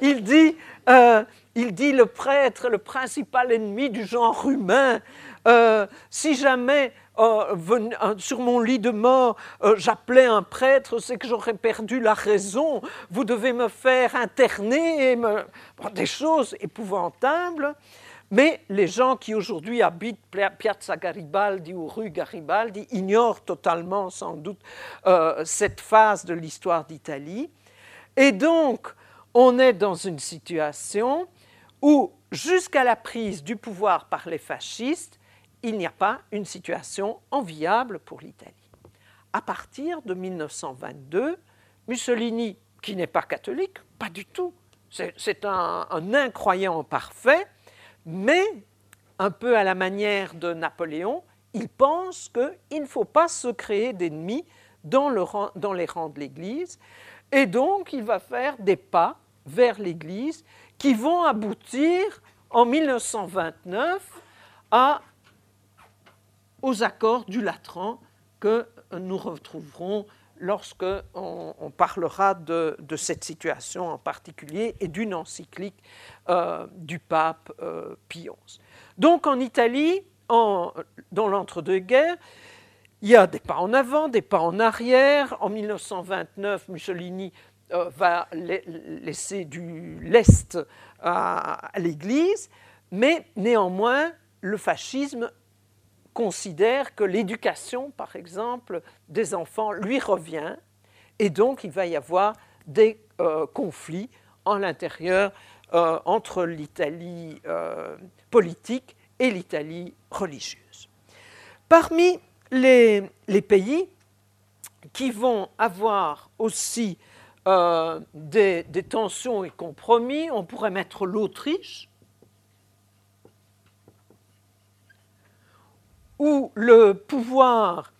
il, dit, euh, il dit le prêtre, le principal ennemi du genre humain. Euh, si jamais euh, sur mon lit de mort j'appelais un prêtre, c'est que j'aurais perdu la raison. Vous devez me faire interner, des choses épouvantables. Mais les gens qui aujourd'hui habitent Piazza Garibaldi ou rue Garibaldi ignorent totalement sans doute euh, cette phase de l'histoire d'Italie. Et donc, on est dans une situation où, jusqu'à la prise du pouvoir par les fascistes, il n'y a pas une situation enviable pour l'Italie. À partir de 1922, Mussolini, qui n'est pas catholique, pas du tout, c'est un, un incroyant parfait, mais, un peu à la manière de Napoléon, il pense qu'il ne faut pas se créer d'ennemis dans, les rangs de l'Église, et donc il va faire des pas vers l'Église qui vont aboutir en 1929 aux accords du Latran que nous retrouverons lorsque on, parlera de, cette situation en particulier et d'une encyclique euh, du pape euh, Pie XI. Donc en Italie, dans l'entre-deux-guerres, il y a des pas en avant, des pas en arrière. En 1929, Mussolini euh, va laisser du lest à l'Église, mais néanmoins, le fascisme considère que l'éducation, par exemple, des enfants lui revient, et donc il va y avoir des euh, conflits en l'intérieur euh, entre l'Italie euh, politique et l'Italie religieuse. Parmi les, pays qui vont avoir aussi des, tensions et compromis, on pourrait mettre l'Autriche, où le pouvoir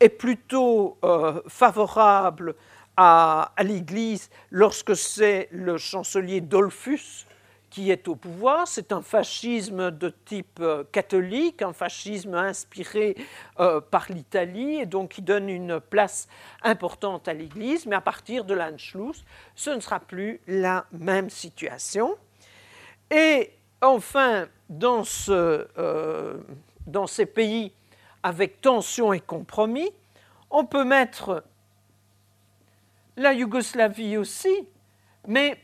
est plutôt euh, favorable à, l'Église lorsque c'est le chancelier Dolphus qui est au pouvoir. C'est un fascisme de type euh, catholique, un fascisme inspiré euh, par l'Italie et donc qui donne une place importante à l'Église. Mais à partir de l'Anschluss, ce ne sera plus la même situation. Et enfin, dans ce, dans ces pays avec tension et compromis. On peut mettre la Yougoslavie aussi, mais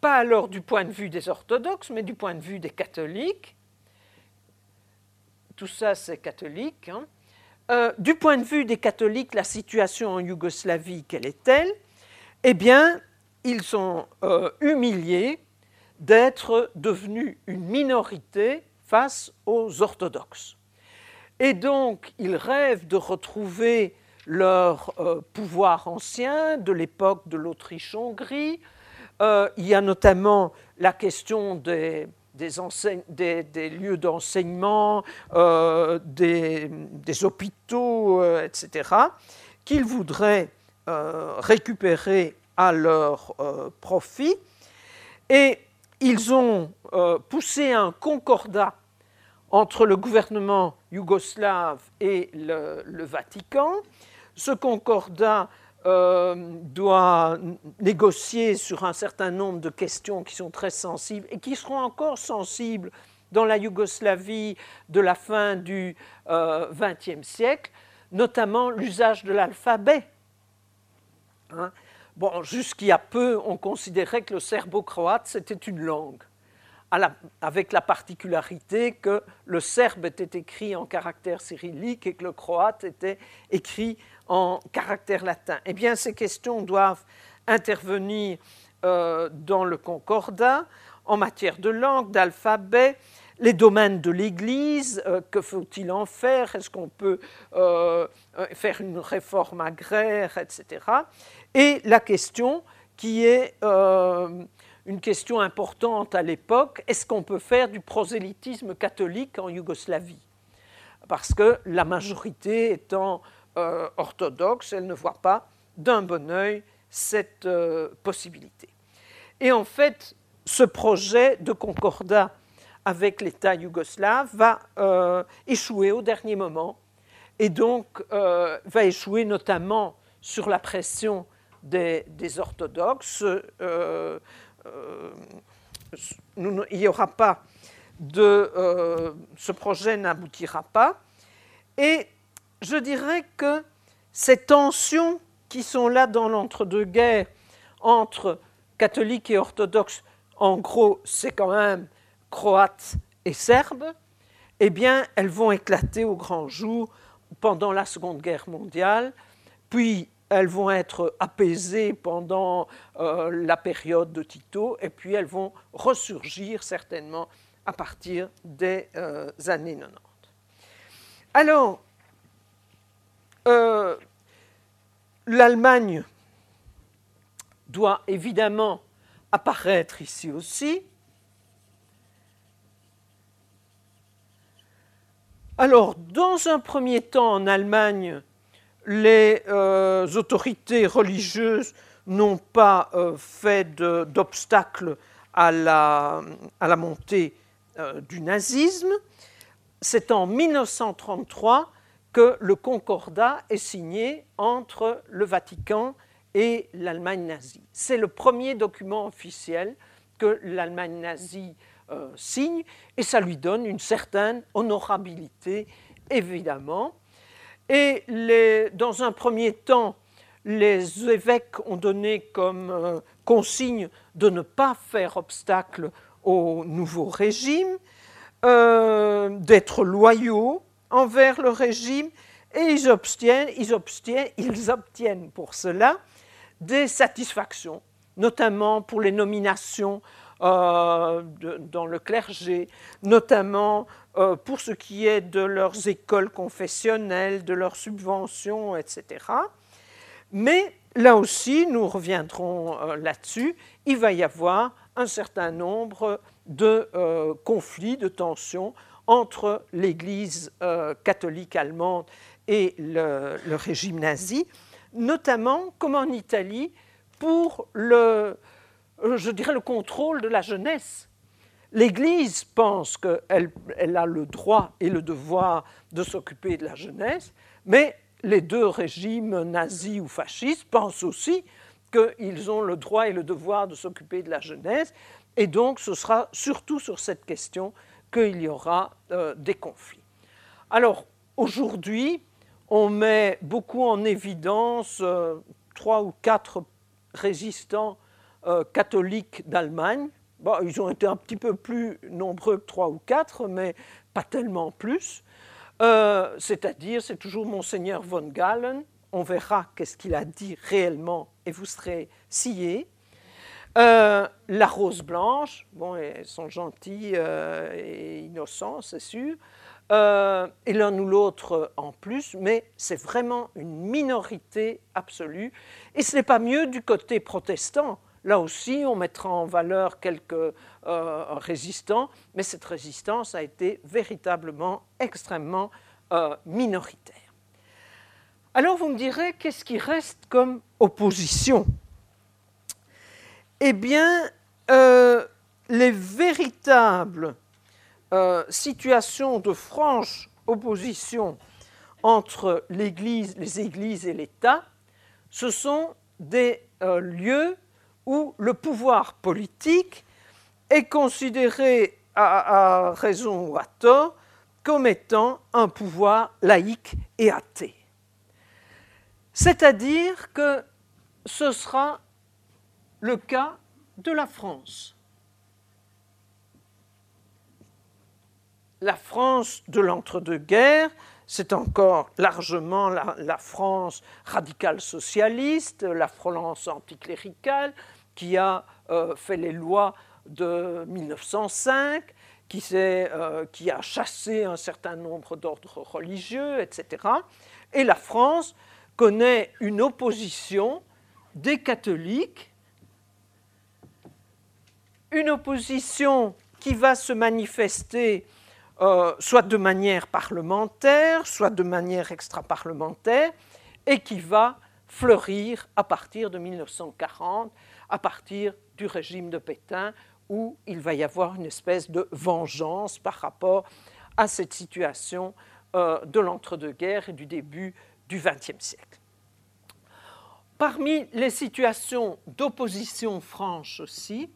pas alors du point de vue des orthodoxes, mais du point de vue des catholiques. Tout ça, c'est catholique. Hein. Euh, du point de vue des catholiques, la situation en Yougoslavie, quelle est-elle? Eh bien, ils sont euh, humiliés d'être devenus une minorité face aux orthodoxes. Et donc, ils rêvent de retrouver leur euh, pouvoir ancien de l'époque de l'Autriche-Hongrie. Euh, il y a notamment la question des, lieux d'enseignement, euh, des, hôpitaux, etc., qu'ils voudraient récupérer à leur profit. Et ils ont poussé un concordat entre le gouvernement yougoslave et le, Vatican. Ce concordat euh, doit négocier sur un certain nombre de questions qui sont très sensibles et qui seront encore sensibles dans la Yougoslavie de la fin du XXe euh, siècle, notamment l'usage de l'alphabet. Hein. bon, jusqu'il y a peu, on considérait que le serbo-croate, c'était une langue avec la particularité que le serbe était écrit en caractère cyrillique et que le croate était écrit en caractère latin. Eh bien, ces questions doivent intervenir euh, dans le concordat en matière de langue, d'alphabet, les domaines de l'Église, euh, que faut-il en faire? Est-ce qu'on peut euh, faire une réforme agraire, etc. Et la question qui est une question importante à l'époque, est-ce qu'on peut faire du prosélytisme catholique en Yougoslavie? Parce que la majorité étant euh, orthodoxe, elle ne voit pas d'un bon œil cette euh, possibilité. Et en fait, ce projet de concordat avec l'État yougoslave va euh, échouer au dernier moment et donc va échouer notamment sur la pression des, orthodoxes il n'y aura pas de. Euh, ce projet n'aboutira pas. Et je dirais que ces tensions qui sont là dans l'entre-deux-guerres entre catholiques et orthodoxes, en gros, c'est quand même croates et serbes, eh bien, elles vont éclater au grand jour pendant la Seconde Guerre mondiale, puis elles vont être apaisées pendant euh, la période de Tito, et puis elles vont ressurgir certainement à partir des euh, années 90. Alors, euh, l'Allemagne doit évidemment apparaître ici aussi. Alors, dans un premier temps, en Allemagne, les euh, autorités religieuses n'ont pas euh, fait d'obstacle à la, montée euh, du nazisme. C'est en 1933 que le concordat est signé entre le Vatican et l'Allemagne nazie. C'est le premier document officiel que l'Allemagne nazie signe et ça lui donne une certaine honorabilité, évidemment. Et dans un premier temps, les évêques ont donné comme euh, consigne de ne pas faire obstacle au nouveau régime, euh, d'être loyaux envers le régime, et ils obtiennent, ils, obtiennent, ils obtiennent pour cela des satisfactions, notamment pour les nominations euh, dans le clergé, notamment euh, pour ce qui est de leurs écoles confessionnelles, de leurs subventions, etc. Mais là aussi, nous reviendrons euh, là-dessus, il va y avoir un certain nombre de conflits, de tensions entre l'Église catholique allemande et le, le, régime nazi, notamment comme en Italie pour le, euh, je dirais, le contrôle de la jeunesse. L'Église pense qu'elle elle a le droit et le devoir de s'occuper de la jeunesse, mais les deux régimes nazis ou fascistes pensent aussi qu'ils ont le droit et le devoir de s'occuper de la jeunesse, et donc ce sera surtout sur cette question qu'il y aura euh, des conflits. Alors aujourd'hui, on met beaucoup en évidence euh, trois ou quatre résistants euh, catholiques d'Allemagne. Ils ont été un petit peu plus nombreux que trois ou quatre, mais pas tellement plus. Euh, c'est-à-dire, c'est toujours Monseigneur von Galen. On verra qu'est-ce qu'il a dit réellement et vous serez sciés. Euh, la rose blanche, bon, elles sont gentilles et innocents, c'est sûr. et l'un ou l'autre en plus, mais c'est vraiment une minorité absolue. Et ce n'est pas mieux du côté protestant. Là aussi, on mettra en valeur quelques euh, résistants, mais cette résistance a été véritablement extrêmement euh, minoritaire. Alors vous me direz, qu'est-ce qui reste comme opposition? Eh bien, euh, les véritables situations de franche opposition entre les Églises et l'État, ce sont des lieux où le pouvoir politique est considéré à, raison ou à tort comme étant un pouvoir laïque et athée. C'est-à-dire que ce sera le cas de la France. La France de l'entre-deux-guerres, c'est encore largement la, France radicale socialiste, la France anticléricale, qui a euh, fait les lois de 1905, qui, euh, qui a chassé un certain nombre d'ordres religieux, etc. Et la France connaît une opposition des catholiques, une opposition qui va se manifester euh, soit de manière parlementaire, soit de manière extra-parlementaire, et qui va fleurir à partir de 1940 à partir du régime de Pétain, où il va y avoir une espèce de vengeance par rapport à cette situation euh, de l'entre-deux-guerres et du début du XXe siècle. Parmi les situations d'opposition franche aussi,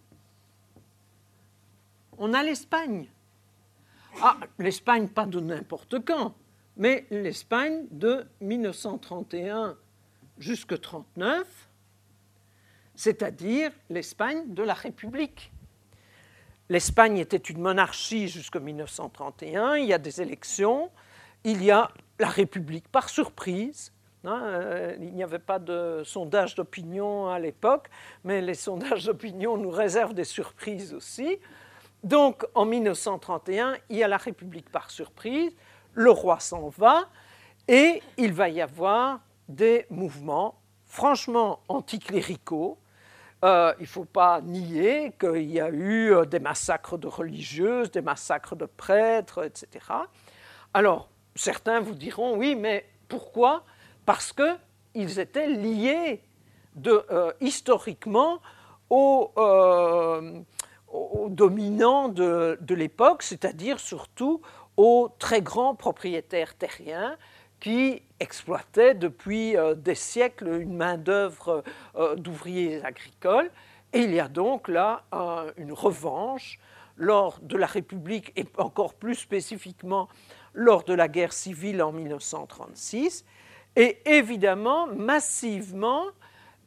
on a l'Espagne. Ah, l'Espagne pas de n'importe quand, mais l'Espagne de 1931 jusqu'à 1939, c'est-à-dire l'Espagne de la République. L'Espagne était une monarchie jusqu'en 1931, il y a des élections, il y a la République par surprise. Hein, euh, il n'y avait pas de sondage d'opinion à l'époque, mais les sondages d'opinion nous réservent des surprises aussi. Donc en 1931, il y a la République par surprise, le roi s'en va, et il va y avoir des mouvements franchement anticléricaux euh, il ne faut pas nier qu'il y a eu euh, des massacres de religieuses, des massacres de prêtres, etc. Alors, certains vous diront, oui, mais pourquoi? Parce qu'ils étaient liés euh, historiquement aux, dominants de l'époque, c'est-à-dire surtout aux très grands propriétaires terriens qui exploitait depuis euh, des siècles une main-d'œuvre euh, d'ouvriers agricoles. Et il y a donc là une revanche lors de la République et encore plus spécifiquement lors de la guerre civile en 1936. Et évidemment, massivement,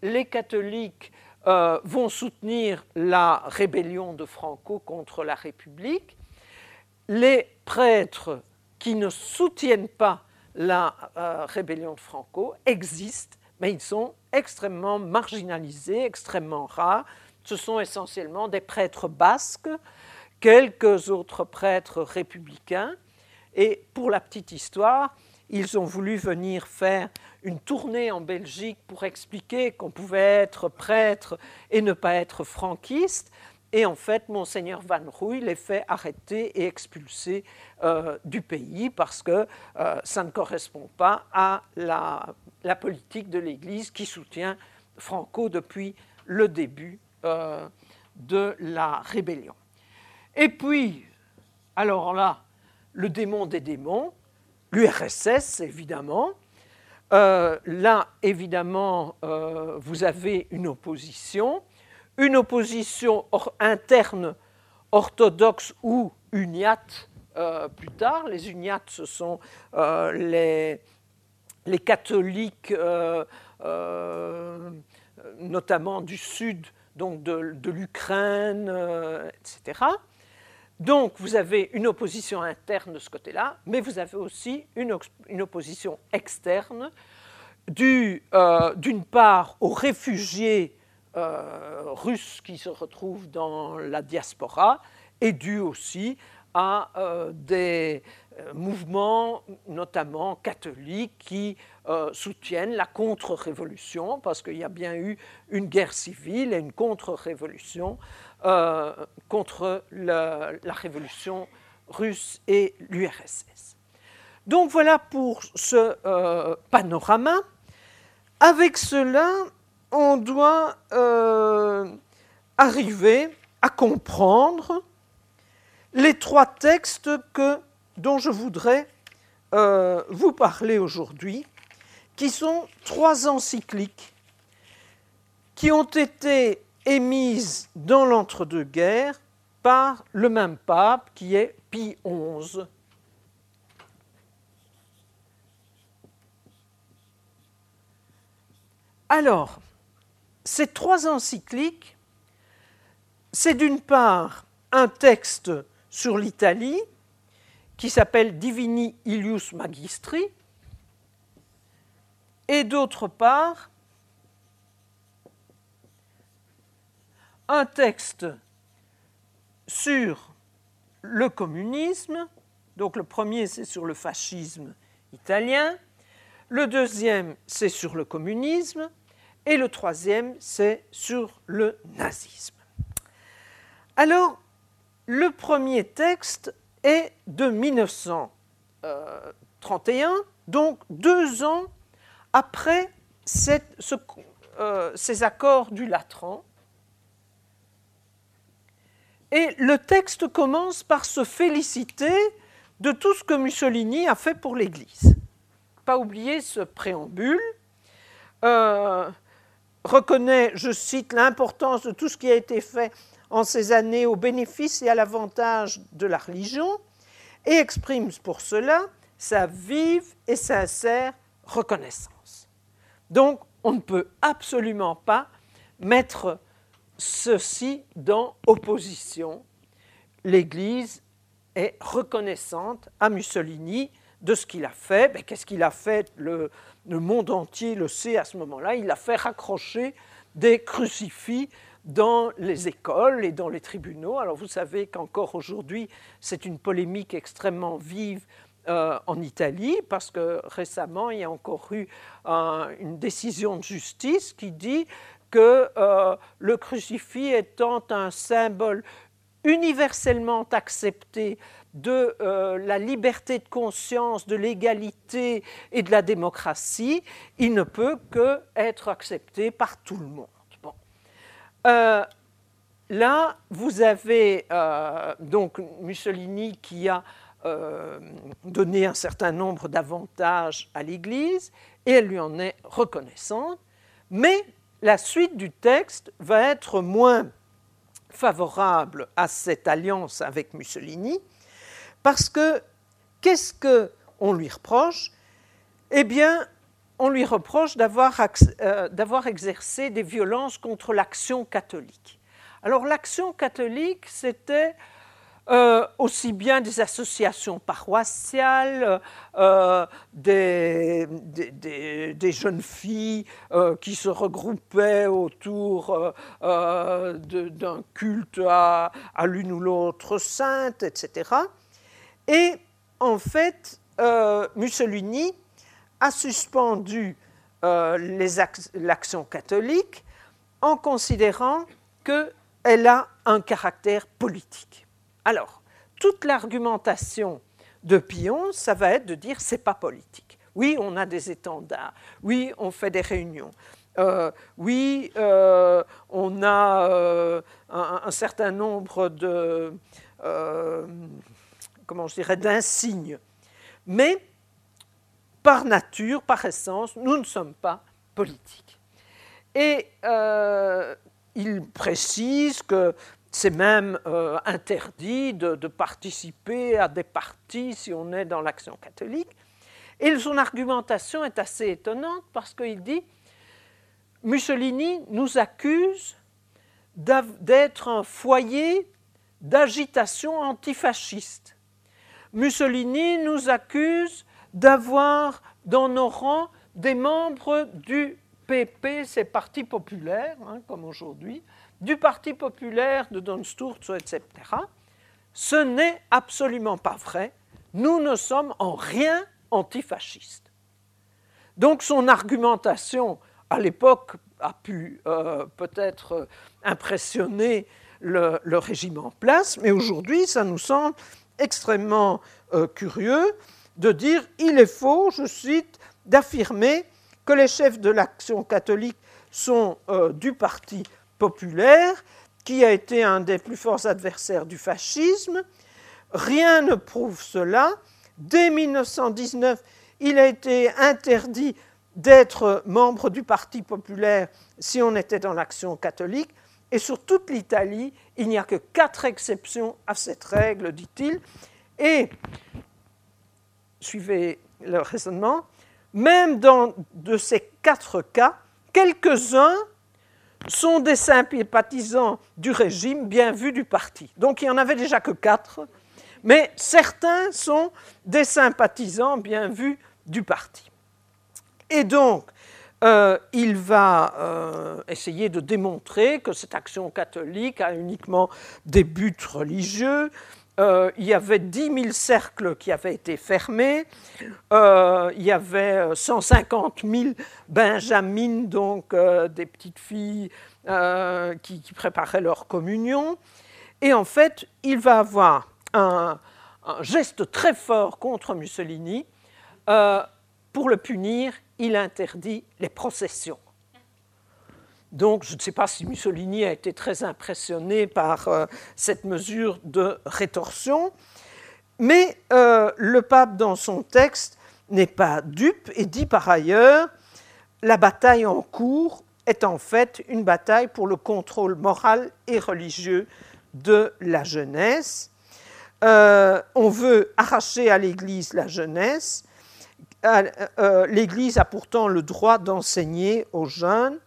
les catholiques euh, vont soutenir la rébellion de Franco contre la République. Les prêtres qui ne soutiennent pas la euh, rébellion de Franco existe, mais ils sont extrêmement marginalisés, extrêmement rares. Ce sont essentiellement des prêtres basques, quelques autres prêtres républicains. Et pour la petite histoire, ils ont voulu venir faire une tournée en Belgique pour expliquer qu'on pouvait être prêtre et ne pas être franquiste. Et en fait, monseigneur Van Rouy les fait arrêter et expulser euh, du pays parce que euh, ça ne correspond pas à la, politique de l'Église qui soutient Franco depuis le début euh, de la rébellion. Et puis, alors là, le démon des démons, l'URSS évidemment. là, évidemment, vous avez une opposition une opposition interne orthodoxe ou uniate euh, plus tard. Les uniates, ce sont euh, les, catholiques, euh, notamment du sud, donc de, l'Ukraine, etc. Donc vous avez une opposition interne de ce côté-là, mais vous avez aussi une, une opposition externe, d'une part aux réfugiés euh, russes qui se retrouvent dans la diaspora est dû aussi à euh, des euh, mouvements, notamment catholiques, qui soutiennent la contre-révolution, parce qu'il y a bien eu une guerre civile et une contre-révolution contre la, révolution russe et l'URSS. Donc voilà pour ce panorama. Avec cela, on doit euh, arriver à comprendre les trois textes que, dont je voudrais euh, vous parler aujourd'hui, qui sont trois encycliques qui ont été émises dans l'entre-deux-guerres par le même pape qui est Pie XI. Alors, ces trois encycliques, c'est d'une part un texte sur l'Italie qui s'appelle Divini Ilius Magistri, et d'autre part un texte sur le communisme, donc le premier c'est sur le fascisme italien, le deuxième c'est sur le communisme, et le troisième, c'est sur le nazisme. Alors, le premier texte est de 1931, donc deux ans après euh, ces accords du Latran. Et le texte commence par se féliciter de tout ce que Mussolini a fait pour l'Église. Pas oublier ce préambule. Euh, reconnaît, je cite, l'importance de tout ce qui a été fait en ces années au bénéfice et à l'avantage de la religion et exprime pour cela sa vive et sincère reconnaissance. Donc, on ne peut absolument pas mettre ceci dans opposition. L'Église est reconnaissante à Mussolini de ce qu'il a fait. Ben, qu'est-ce qu'il a fait le monde entier le sait à ce moment-là, il a fait raccrocher des crucifix dans les écoles et dans les tribunaux. Alors vous savez qu'encore aujourd'hui, c'est une polémique extrêmement vive euh, en Italie, parce que récemment, il y a encore eu une décision de justice qui dit que euh, le crucifix étant un symbole universellement accepté de euh, la liberté de conscience, de l'égalité et de la démocratie, il ne peut que être accepté par tout le monde. Euh, là, vous avez euh, donc Mussolini qui a donné un certain nombre d'avantages à l'Église et elle lui en est reconnaissante, mais la suite du texte va être moins favorable à cette alliance avec Mussolini parce que qu'est-ce qu'on lui reproche? Eh bien, on lui reproche euh, d'avoir exercé des violences contre l'action catholique. Alors l'action catholique, c'était euh, aussi bien des associations paroissiales, euh, des, jeunes filles qui se regroupaient autour d'un culte à, l'une ou l'autre sainte, etc. Et en fait, Mussolini a suspendu l'action catholique en considérant qu'elle a un caractère politique. Alors, toute l'argumentation de Pion, ça va être de dire c'est pas politique. Oui, on a des étendards. Oui, on fait des réunions. Euh, oui, euh, on a euh, un, certain nombre de, comment je dirais, d'insignes. Mais par nature, par essence, nous ne sommes pas politiques. Et il précise que c'est même euh, interdit de, participer à des partis si on est dans l'action catholique. Et son argumentation est assez étonnante parce qu'il dit Mussolini nous accuse d'être un foyer d'agitation antifasciste. Mussolini nous accuse d'avoir dans nos rangs des membres du PP, c'est Parti populaire, hein, comme aujourd'hui, du Parti populaire, de Don Sturzo, etc. Ce n'est absolument pas vrai. Nous ne sommes en rien antifascistes. Donc son argumentation, à l'époque, a pu euh, peut-être impressionner le, régime en place, mais aujourd'hui, ça nous semble extrêmement euh, curieux de dire il est faux, je cite, d'affirmer que les chefs de l'action catholique sont euh, du parti populaire, qui a été un des plus forts adversaires du fascisme. Rien ne prouve cela. Dès 1919, il a été interdit d'être membre du Parti populaire si on était dans l'action catholique. Et sur toute l'Italie, il n'y a que quatre exceptions à cette règle, dit-il. Et, suivez le raisonnement, même dans de ces quatre cas, quelques-uns sont des sympathisants du régime bien vus du parti. Donc il n'y en avait déjà que quatre, mais certains sont des sympathisants bien vus du parti. Et donc, euh, il va euh, essayer de démontrer que cette action catholique a uniquement des buts religieux, euh, il y avait 10 000 cercles qui avaient été fermés, il y avait 150 euh, 000 benjamines, donc des petites filles qui, préparaient leur communion. Et en fait, il va avoir un geste très fort contre Mussolini. Pour le punir, il interdit les processions. Donc, je ne sais pas si Mussolini a été très impressionné par euh, cette mesure de rétorsion, mais euh, le pape, dans son texte, n'est pas dupe et dit par ailleurs la bataille en cours est en fait une bataille pour le contrôle moral et religieux de la jeunesse. Euh, on veut arracher à l'Église la jeunesse. L'Église a pourtant le droit d'enseigner aux jeunes.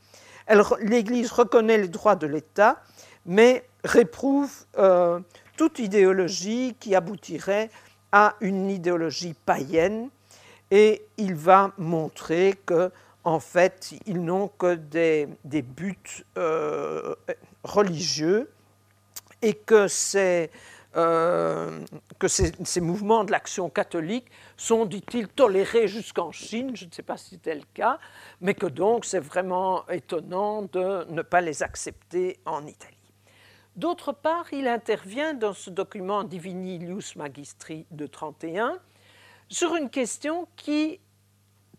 l'Église reconnaît les droits de l'État, mais réprouve euh, toute idéologie qui aboutirait à une idéologie païenne, et il va montrer que en fait, ils n'ont que des, buts euh, religieux et que c'est euh, que ces, mouvements de l'action catholique sont, dit-il, tolérés jusqu'en Chine, je ne sais pas si c'était le cas, mais que donc c'est vraiment étonnant de ne pas les accepter en Italie. D'autre part, il intervient dans ce document Divini Lius Magistri de 31 sur une question qui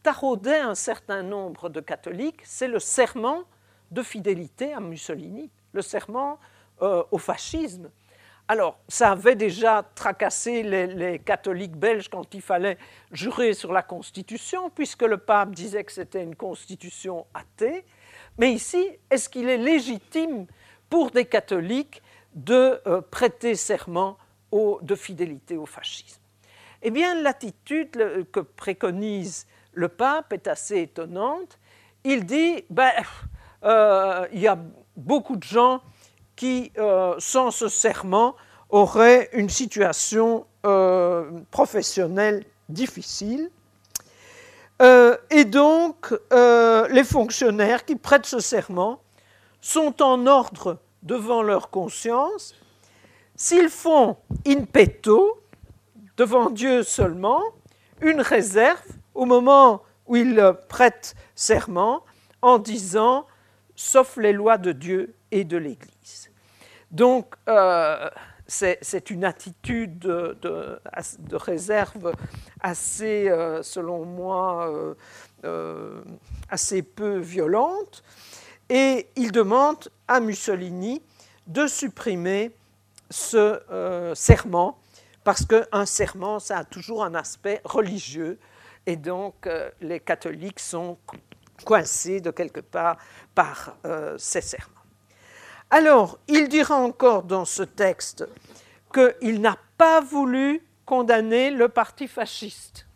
taraudait un certain nombre de catholiques, c'est le serment de fidélité à Mussolini, le serment euh, au fascisme. Alors, ça avait déjà tracassé les, catholiques belges quand il fallait jurer sur la Constitution, puisque le pape disait que c'était une Constitution athée. Mais ici, est-ce qu'il est légitime pour des catholiques de euh, prêter serment de fidélité au fascisme? Eh bien, l'attitude que préconise le pape est assez étonnante. Il dit, ben, euh, il y a beaucoup de gens qui, euh, sans ce serment, auraient une situation euh, professionnelle difficile. Euh, et donc, les fonctionnaires qui prêtent ce serment sont en ordre devant leur conscience. S'ils font in petto, devant Dieu seulement, une réserve au moment où ils prêtent serment en disant sauf les lois de Dieu et de l'Église. Donc, euh, c'est une attitude de, réserve assez, euh, selon moi, euh, assez peu violente. Et il demande à Mussolini de supprimer ce serment, parce qu'un serment, ça a toujours un aspect religieux, et donc les catholiques sont coincés de quelque part par ces serments. Alors, il dira encore dans ce texte qu'il n'a pas voulu condamner le parti fasciste,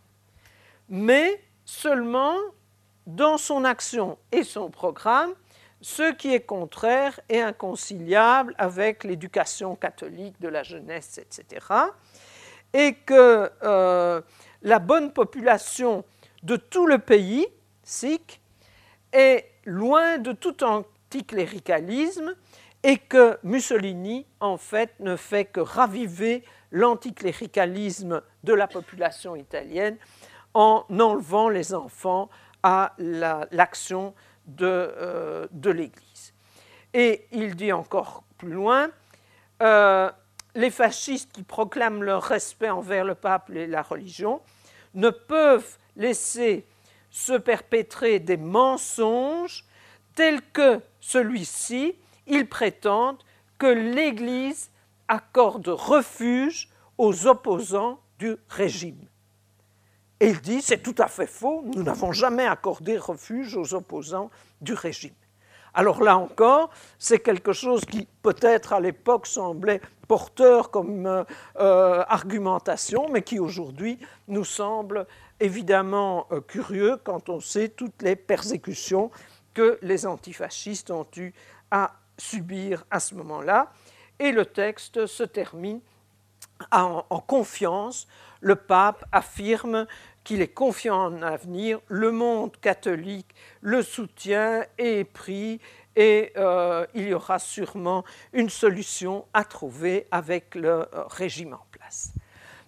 mais seulement dans son action et son programme, ce qui est contraire et inconciliable avec l'éducation catholique de la jeunesse, etc. Et que euh, la bonne population de tout le pays, sikh, est loin de tout anticléricalisme et que Mussolini, en fait, ne fait que raviver l'anticléricalisme de la population italienne en enlevant les enfants à l'action euh, de, l'Église. Et il dit encore plus loin, euh, les fascistes qui proclament leur respect envers le pape et la religion ne peuvent laisser se perpétrer des mensonges tels que celui-ci ils prétendent que l'Église accorde refuge aux opposants du régime. Et il dit, c'est tout à fait faux, nous n'avons jamais accordé refuge aux opposants du régime. Alors là encore, c'est quelque chose qui peut-être à l'époque semblait porteur comme euh, euh, argumentation, mais qui aujourd'hui nous semble évidemment euh, curieux quand on sait toutes les persécutions que les antifascistes ont eues à subir à ce moment-là. Et le texte se termine en, confiance. Le pape affirme qu'il est confiant en l'avenir, le monde catholique le soutient et est pris, et euh, il y aura sûrement une solution à trouver avec le euh, régime en place.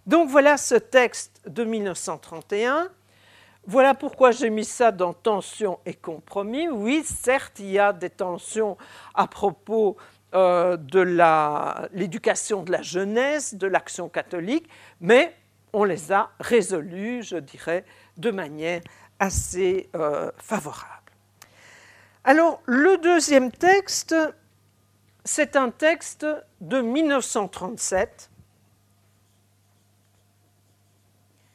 Donc voilà ce texte de 1931. Voilà pourquoi j'ai mis ça dans tension et compromis. Oui, certes, il y a des tensions à propos euh, de l'éducation de la jeunesse, de l'action catholique, mais on les a résolues, je dirais, de manière assez euh, favorable. Alors, le deuxième texte, c'est un texte de 1937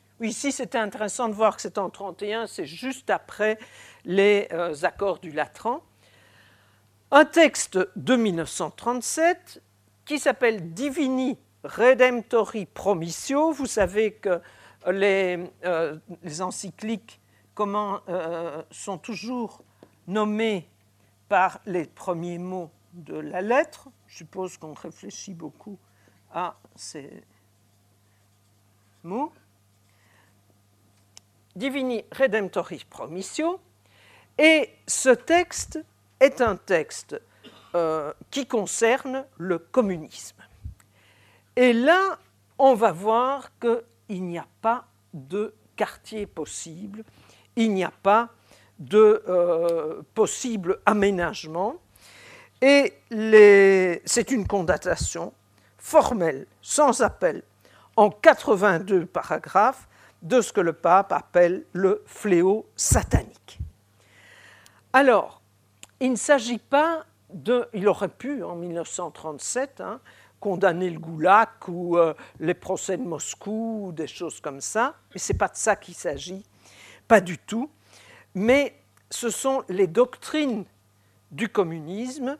Oui, ici, c'était intéressant de voir que c'est en 31, c'est juste après les euh, accords du Latran. Un texte de 1937 qui s'appelle Divini Redemptori Promissio. Vous savez que les, euh, encycliques euh, sont toujours nommées par les premiers mots de la lettre. Je suppose qu'on réfléchit beaucoup à ces mots. Divini Redemptoris Promissio. Et ce texte est un texte euh, qui concerne le communisme. Et là, on va voir qu'il n'y a pas de quartier possible, il n'y a pas de euh, possible aménagement. Et c'est une condamnation formelle, sans appel, en 82 paragraphes, de ce que le pape appelle le fléau satanique. Alors, il ne s'agit pas de... Il aurait pu, en 1937, hein, condamner le goulag ou euh, les procès de Moscou ou des choses comme ça, mais ce n'est pas de ça qu'il s'agit, pas du tout. Mais ce sont les doctrines du communisme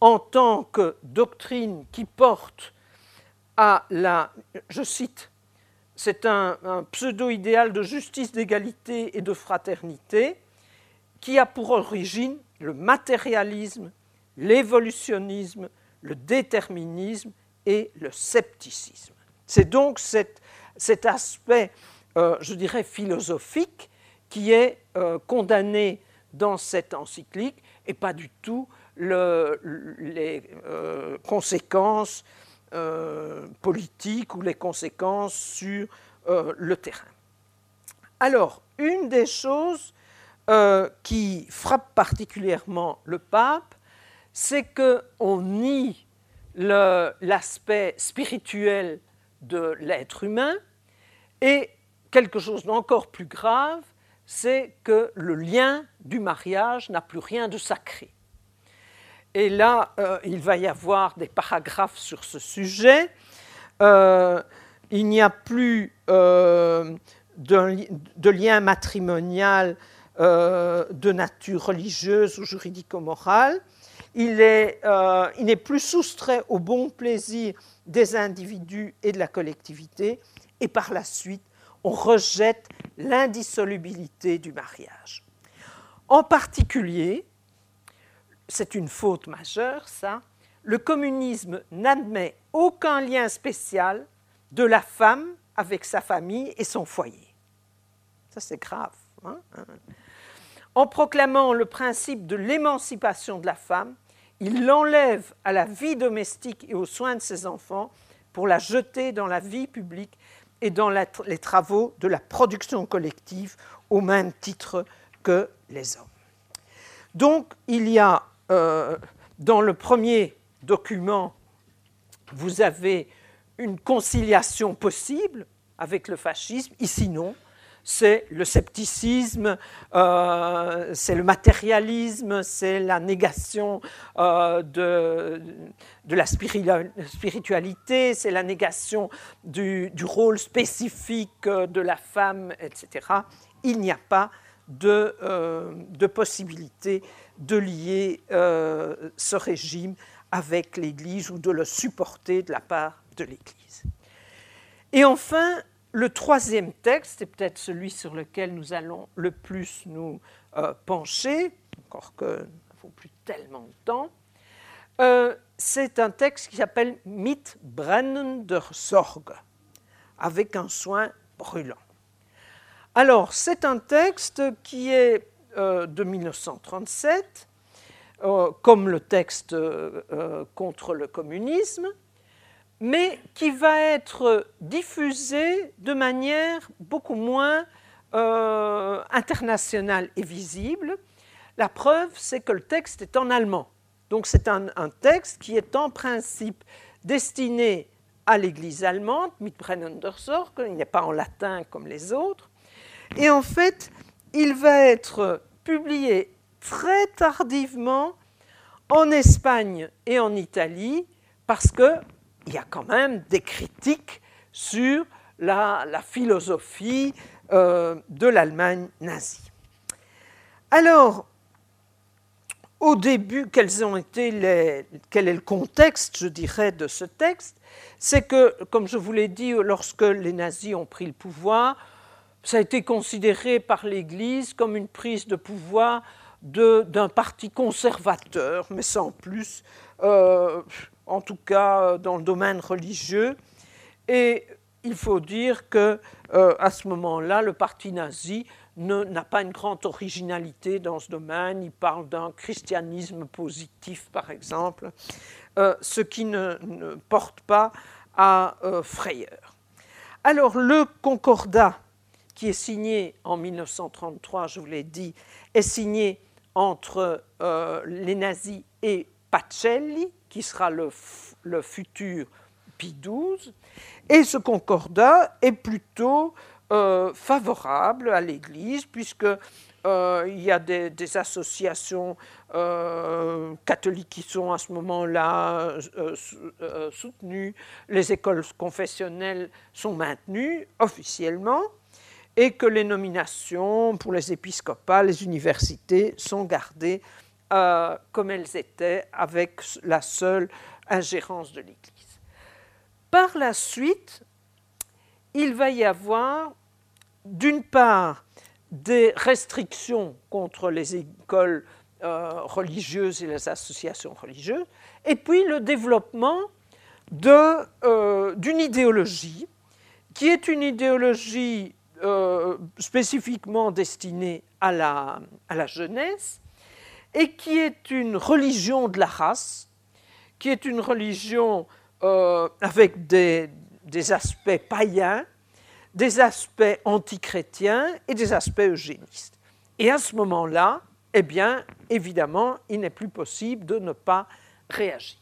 en tant que doctrines qui portent à la, je cite, c'est un, pseudo-idéal de justice, d'égalité et de fraternité qui a pour origine le matérialisme, l'évolutionnisme, le déterminisme et le scepticisme. C'est donc cet, aspect, euh, je dirais, philosophique qui est euh, condamné dans cette encyclique et pas du tout les euh, conséquences politiques ou les conséquences sur le terrain. Alors, une des choses qui frappe particulièrement le pape, c'est qu'on nie l'aspect spirituel de l'être humain et quelque chose d'encore plus grave, c'est que le lien du mariage n'a plus rien de sacré. Et là, euh, il va y avoir des paragraphes sur ce sujet. Euh, il n'y a plus euh, de, lien matrimonial de nature religieuse ou juridico-morale il n'est plus soustrait au bon plaisir des individus et de la collectivité, et par la suite, on rejette l'indissolubilité du mariage. En particulier, c'est une faute majeure, ça, le communisme n'admet aucun lien spécial de la femme avec sa famille et son foyer. Ça, c'est grave. Hein, hein. en proclamant le principe de l'émancipation de la femme, il l'enlève à la vie domestique et aux soins de ses enfants pour la jeter dans la vie publique et dans les travaux de la production collective au même titre que les hommes. Donc il y a euh, dans le premier document, vous avez une conciliation possible avec le fascisme, ici non, c'est le scepticisme, euh, c'est le matérialisme, c'est la négation euh, de, la spiritualité, c'est la négation du, rôle spécifique de la femme, etc. Il n'y a pas de, de, possibilité de lier ce régime avec l'Église ou de le supporter de la part de l'Église. Et enfin, le troisième texte, c'est peut-être celui sur lequel nous allons le plus nous euh, pencher, encore que ne faut plus tellement de temps, euh, c'est un texte qui s'appelle Mit brennender Sorge, avec un soin brûlant. Alors, c'est un texte qui est euh, de 1937, comme le texte contre le communisme, mais qui va être diffusé de manière beaucoup moins euh, internationale et visible. La preuve, c'est que le texte est en allemand. Donc c'est un, texte qui est en principe destiné à l'Église allemande, Mitbrennendersorg, il n'est pas en latin comme les autres. Et en fait, il va être publié très tardivement en Espagne et en Italie parce que il y a quand même des critiques sur la, philosophie euh, de l'Allemagne nazie. Alors, au début, quel est le contexte, je dirais, de ce texte? C'est que, comme je vous l'ai dit, lorsque les nazis ont pris le pouvoir, ça a été considéré par l'Église comme une prise de pouvoir d'un parti conservateur, mais sans plus. Euh, en tout cas dans le domaine religieux. Et il faut dire que euh, à ce moment-là, le parti nazi n'a pas une grande originalité dans ce domaine. Il parle d'un christianisme positif, par exemple, euh, ce qui ne, porte pas à frayeur. Alors, le concordat qui est signé en 1933, je vous l'ai dit, est signé entre les nazis et Pacelli, qui sera le, futur Pie XII, et ce concordat est plutôt euh, favorable à l'Église, puisque euh, il y a des, associations euh, catholiques qui sont à ce moment-là soutenues, les écoles confessionnelles sont maintenues officiellement, et que les nominations pour les épiscopats, les universités sont gardées euh, comme elles étaient avec la seule ingérence de l'Église. Par la suite, il va y avoir d'une part des restrictions contre les écoles euh, religieuses et les associations religieuses, et puis le développement d'une idéologie qui est une idéologie spécifiquement destinée à la, jeunesse et qui est une religion de la race, qui est une religion avec des, des aspects païens, des aspects antichrétiens et des aspects eugénistes. Et à ce moment-là, eh bien, évidemment, il n'est plus possible de ne pas réagir.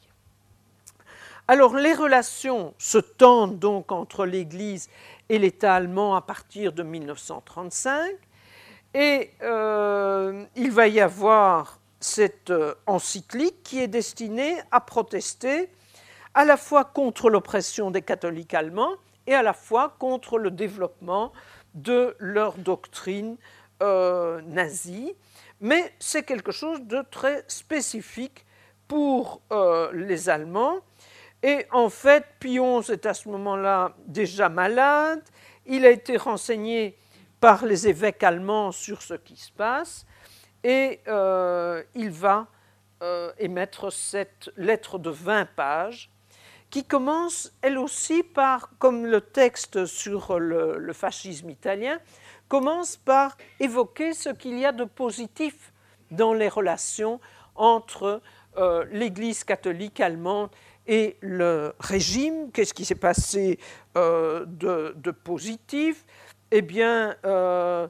Alors, les relations se tendent donc entre l'Église et l'État allemand à partir de 1935, et euh, il va y avoir cette euh, encyclique qui est destinée à protester à la fois contre l'oppression des catholiques allemands et à la fois contre le développement de leur doctrine euh, nazie. Mais c'est quelque chose de très spécifique pour les Allemands. Et en fait, Pion est à ce moment-là déjà malade. Il a été renseigné par les évêques allemands sur ce qui se passe et euh, il va émettre cette lettre de 20 pages qui commence elle aussi par, comme le texte sur le, fascisme italien, commence par évoquer ce qu'il y a de positif dans les relations entre euh, l'Église catholique allemande et le régime. Qu'est-ce qui s'est passé euh, de, positif? Eh bien, euh,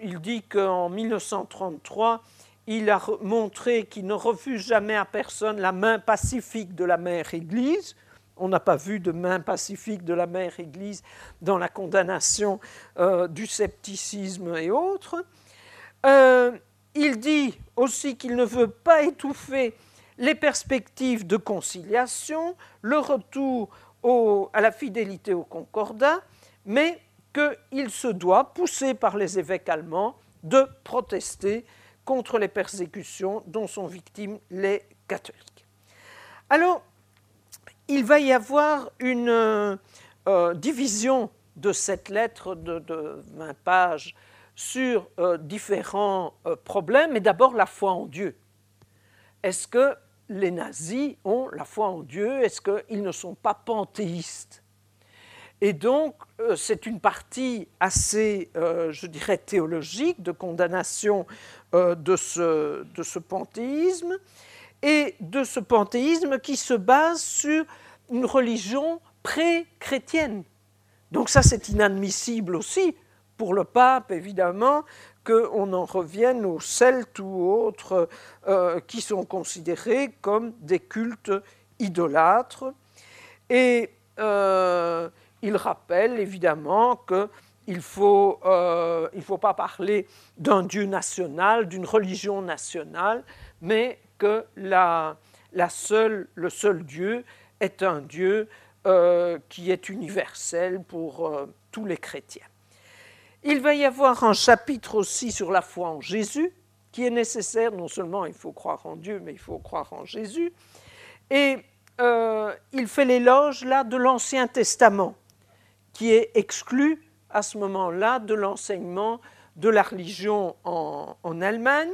il dit qu'en 1933, il a montré qu'il ne refuse jamais à personne la main pacifique de la mère Église. On n'a pas vu de main pacifique de la mère Église dans la condamnation euh, du scepticisme et autres. Il dit aussi qu'il ne veut pas étouffer les perspectives de conciliation, le retour à la fidélité au concordat, mais qu'il se doit, poussé par les évêques allemands, de protester contre les persécutions dont sont victimes les catholiques. Alors, il va y avoir une euh, euh, division de cette lettre de, 20 pages sur euh, différents problèmes, et d'abord la foi en Dieu. Les nazis ont la foi en Dieu Est-ce qu'ils ne sont pas panthéistes? Et donc, euh, c'est une partie assez, euh, je dirais, théologique de condamnation euh, de, ce, de ce panthéisme, et de ce panthéisme qui se base sur une religion pré-chrétienne. Donc ça, c'est inadmissible aussi pour le pape, évidemment, qu'on en revienne aux Celtes ou autres qui sont considérés comme des cultes idolâtres. Et il rappelle évidemment qu'il ne faut, euh, pas parler d'un Dieu national, d'une religion nationale, mais que le seul Dieu est un Dieu euh, qui est universel pour euh, tous les chrétiens. Il va y avoir un chapitre aussi sur la foi en Jésus, qui est nécessaire. Non seulement il faut croire en Dieu, mais il faut croire en Jésus. Et il fait l'éloge là de l'Ancien Testament qui est exclu à ce moment-là de l'enseignement de la religion en, Allemagne.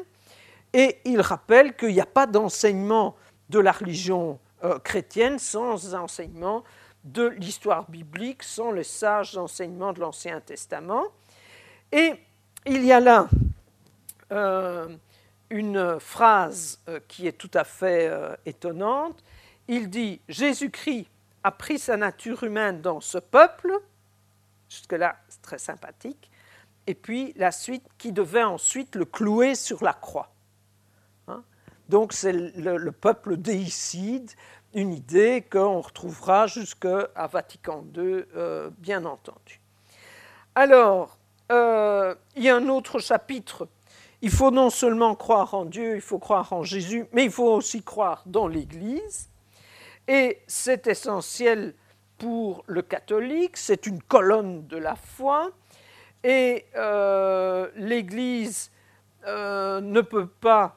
Et il rappelle qu'il n'y a pas d'enseignement de la religion euh, chrétienne sans enseignement de l'histoire biblique, sans les sages enseignements de l'Ancien Testament. Et il y a là euh, une phrase euh, qui est tout à fait étonnante. Il dit Jésus-Christ a pris sa nature humaine dans ce peuple Jusque-là, c'est très sympathique. Et puis la suite qui devait ensuite le clouer sur la croix. Hein? Donc c'est le, peuple déicide, une idée qu'on retrouvera jusqu'à Vatican II, euh, bien entendu. Alors, euh, il y a un autre chapitre. Il faut non seulement croire en Dieu, il faut croire en Jésus, mais il faut aussi croire dans l'Église. Et c'est essentiel pour le catholique, c'est une colonne de la foi, et euh, l'Église euh, ne peut pas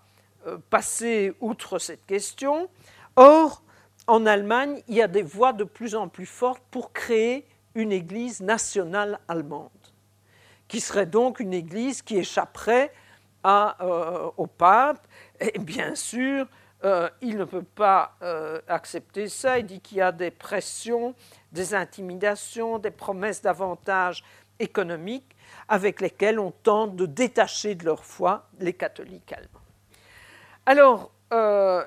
passer outre cette question. Or, en Allemagne, il y a des voix de plus en plus fortes pour créer une Église nationale allemande, qui serait donc une Église qui échapperait à, au pape et bien sûr euh, il ne peut pas euh, accepter ça. Il dit qu'il y a des pressions, des intimidations, des promesses d'avantages économiques avec lesquelles on tente de détacher de leur foi les catholiques allemands. Alors, euh,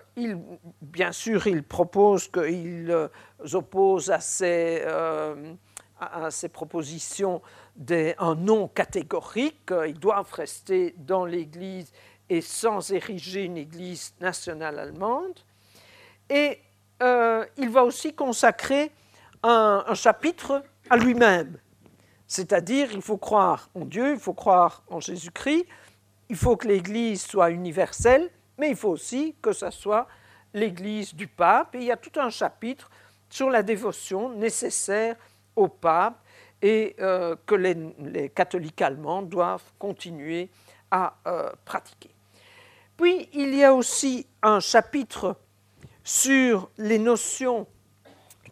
bien sûr, il propose qu'ils opposent à ces, à ces propositions des, un non catégorique. Ils doivent rester dans l'Église et sans ériger une Église nationale allemande. Et euh, il va aussi consacrer un, un chapitre à lui-même. C'est-à-dire, il faut croire en Dieu, il faut croire en Jésus-Christ, il faut que l'Église soit universelle, mais il faut aussi que ce soit l'Église du pape. Et il y a tout un chapitre sur la dévotion nécessaire au pape et euh, que les, catholiques allemands doivent continuer à euh, pratiquer. Puis il y a aussi un chapitre sur les notions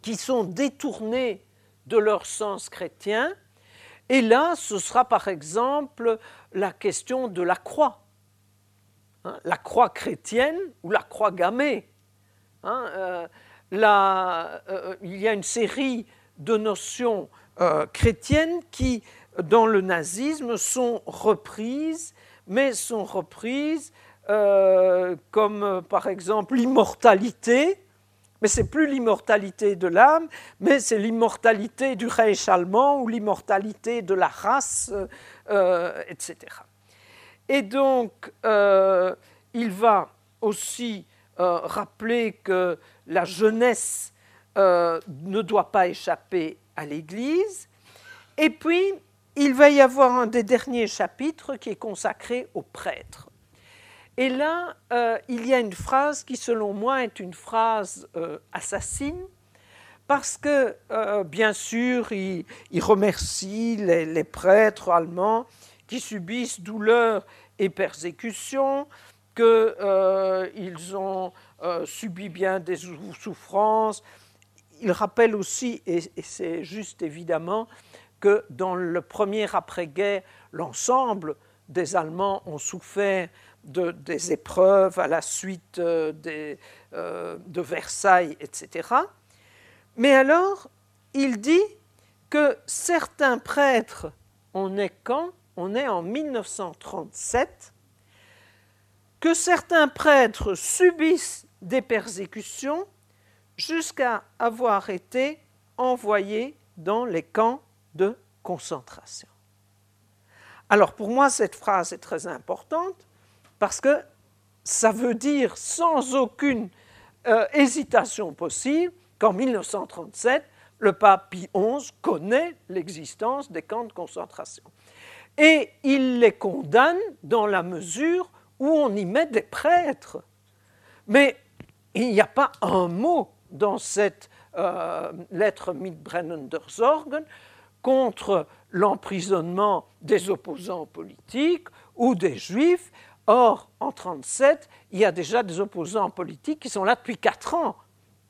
qui sont détournées de leur sens chrétien. Et là, ce sera par exemple la question de la croix. Hein, la croix chrétienne ou la croix gammée. Hein, euh, il y a une série de notions euh, chrétiennes qui, dans le nazisme, sont reprises, mais sont reprises euh, comme euh, par exemple l'immortalité, mais c'est plus l'immortalité de l'âme, mais c'est l'immortalité du Reich allemand ou l'immortalité de la race, etc. Et donc, il va aussi rappeler que la jeunesse euh, ne doit pas échapper à l'Église. Et puis, il va y avoir un des derniers chapitres qui est consacré aux prêtres. Et là, euh, il y a une phrase qui, selon moi, est une phrase euh, assassine, parce que, bien sûr, il, remercie les, les, prêtres allemands qui subissent douleur et persécutions, qu'ils ont subi bien des souffrances. Il rappelle aussi, et, c'est juste évidemment, que dans le premier après-guerre, l'ensemble des Allemands ont souffert de, des épreuves à la suite euh, euh, de Versailles, etc. Mais alors, il dit que certains prêtres, on est quand? On est en 1937, que certains prêtres subissent des persécutions jusqu'à avoir été envoyés dans les camps de concentration. Alors pour moi, cette phrase est très importante parce que ça veut dire sans aucune euh, hésitation possible qu'en 1937, le pape Pie XI connaît l'existence des camps de concentration. Et il les condamne dans la mesure où on y met des prêtres. Mais il n'y a pas un mot dans cette euh, lettre Mitbrennen der Sorgen contre l'emprisonnement des opposants politiques ou des juifs. Or, en 1937, il y a déjà des opposants politiques qui sont là depuis quatre ans.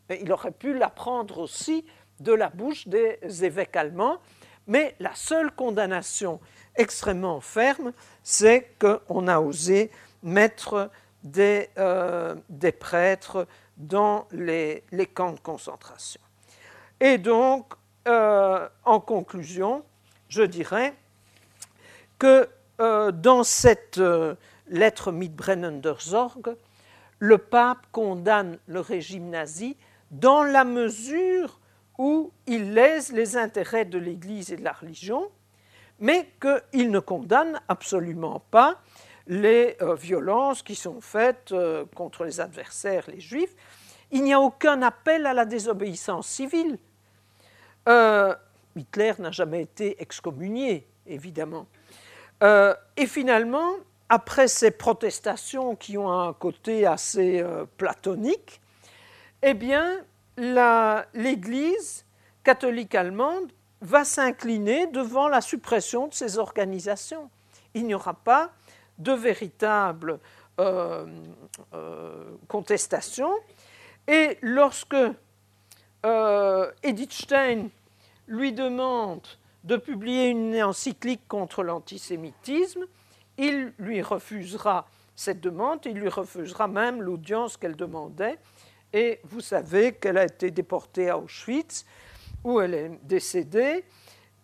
Il aurait pu l'apprendre aussi de la bouche des évêques allemands, mais la seule condamnation extrêmement ferme, c'est qu'on a osé mettre des, euh, des prêtres dans les, camps de concentration. Et donc, euh, en conclusion, je dirais que euh, dans cette euh, lettre Mitbrennen der Sorge, le pape condamne le régime nazi dans la mesure où il lèse les intérêts de l'Église et de la religion, mais qu'il ne condamne absolument pas les euh, violences qui sont faites euh, contre les adversaires, les juifs. Il n'y a aucun appel à la désobéissance civile. Euh, Hitler n'a jamais été excommunié, évidemment. Et finalement, après ces protestations qui ont un côté assez platonique, eh bien, l'Église catholique allemande va s'incliner devant la suppression de ces organisations. Il n'y aura pas de véritable euh, euh, contestation. Et lorsque euh, Edith Stein lui demande de publier une encyclique contre l'antisémitisme, il lui refusera cette demande. Il lui refusera même l'audience qu'elle demandait. Et vous savez qu'elle a été déportée à Auschwitz, où elle est décédée.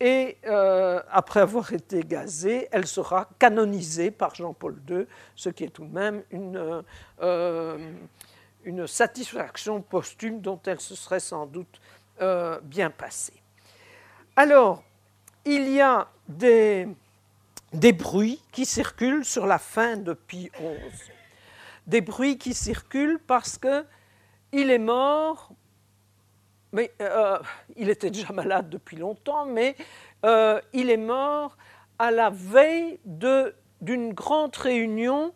Et euh, après avoir été gazée, elle sera canonisée par Jean-Paul II, ce qui est tout de même une, euh, une satisfaction posthume dont elle se serait sans doute euh, bien passée. Alors, il y a des, des bruits qui circulent sur la fin de Pie XI. Des bruits qui circulent parce que il est mort mais euh, il était déjà malade depuis longtemps, mais euh, il est mort à la veille d'une grande réunion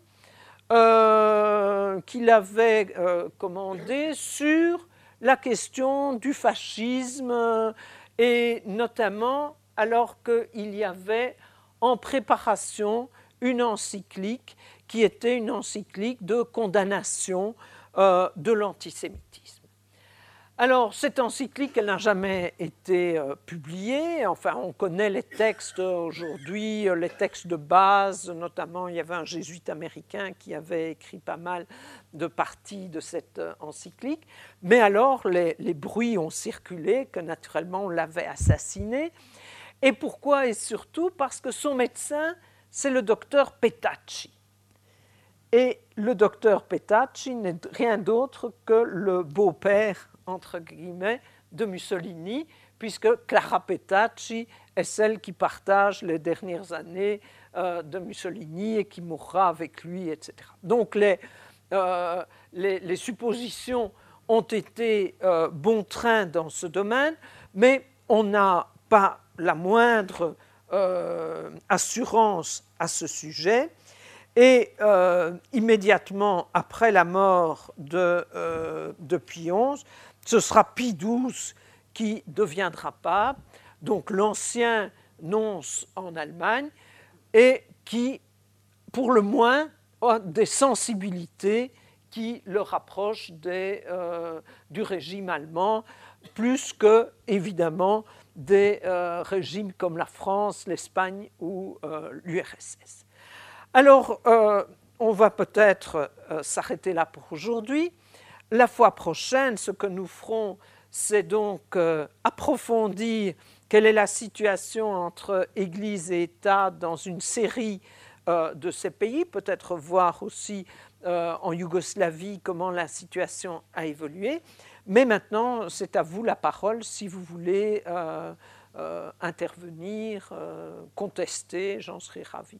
euh, qu'il avait commandée sur la question du fascisme et notamment alors qu'il y avait en préparation une encyclique qui était une encyclique de condamnation de l'antisémitisme. Alors, cette encyclique, elle n'a jamais été euh, publiée. Enfin, on connaît les textes aujourd'hui, euh, les textes de base, notamment il y avait un jésuite américain qui avait écrit pas mal de parties de cette euh, encyclique. Mais alors, les, les bruits ont circulé que naturellement on l'avait assassiné. Et pourquoi Et surtout? Parce que son médecin, c'est le docteur Petacci. Et le docteur Petacci n'est rien d'autre que le beau-père entre guillemets, de Mussolini, puisque Clara Petacci est celle qui partage les dernières années euh, de Mussolini et qui mourra avec lui, etc. Donc les, euh, les, suppositions ont été euh, bon train dans ce domaine, mais on n'a pas la moindre assurance à ce sujet. Et immédiatement après la mort de, de ce sera Pie XII qui deviendra pape, donc l'ancien nonce en Allemagne, et qui, pour le moins, a des sensibilités qui le rapprochent euh, du régime allemand, plus que, évidemment, des euh, régimes comme la France, l'Espagne ou euh, l'URSS. Alors, on va peut-être s'arrêter là pour aujourd'hui. La fois prochaine, ce que nous ferons, c'est donc euh, approfondir quelle est la situation entre Église et État dans une série euh, de ces pays, peut-être voir aussi euh, en Yougoslavie comment la situation a évolué. Mais maintenant, c'est à vous la parole si vous voulez intervenir, contester, j'en serai ravi.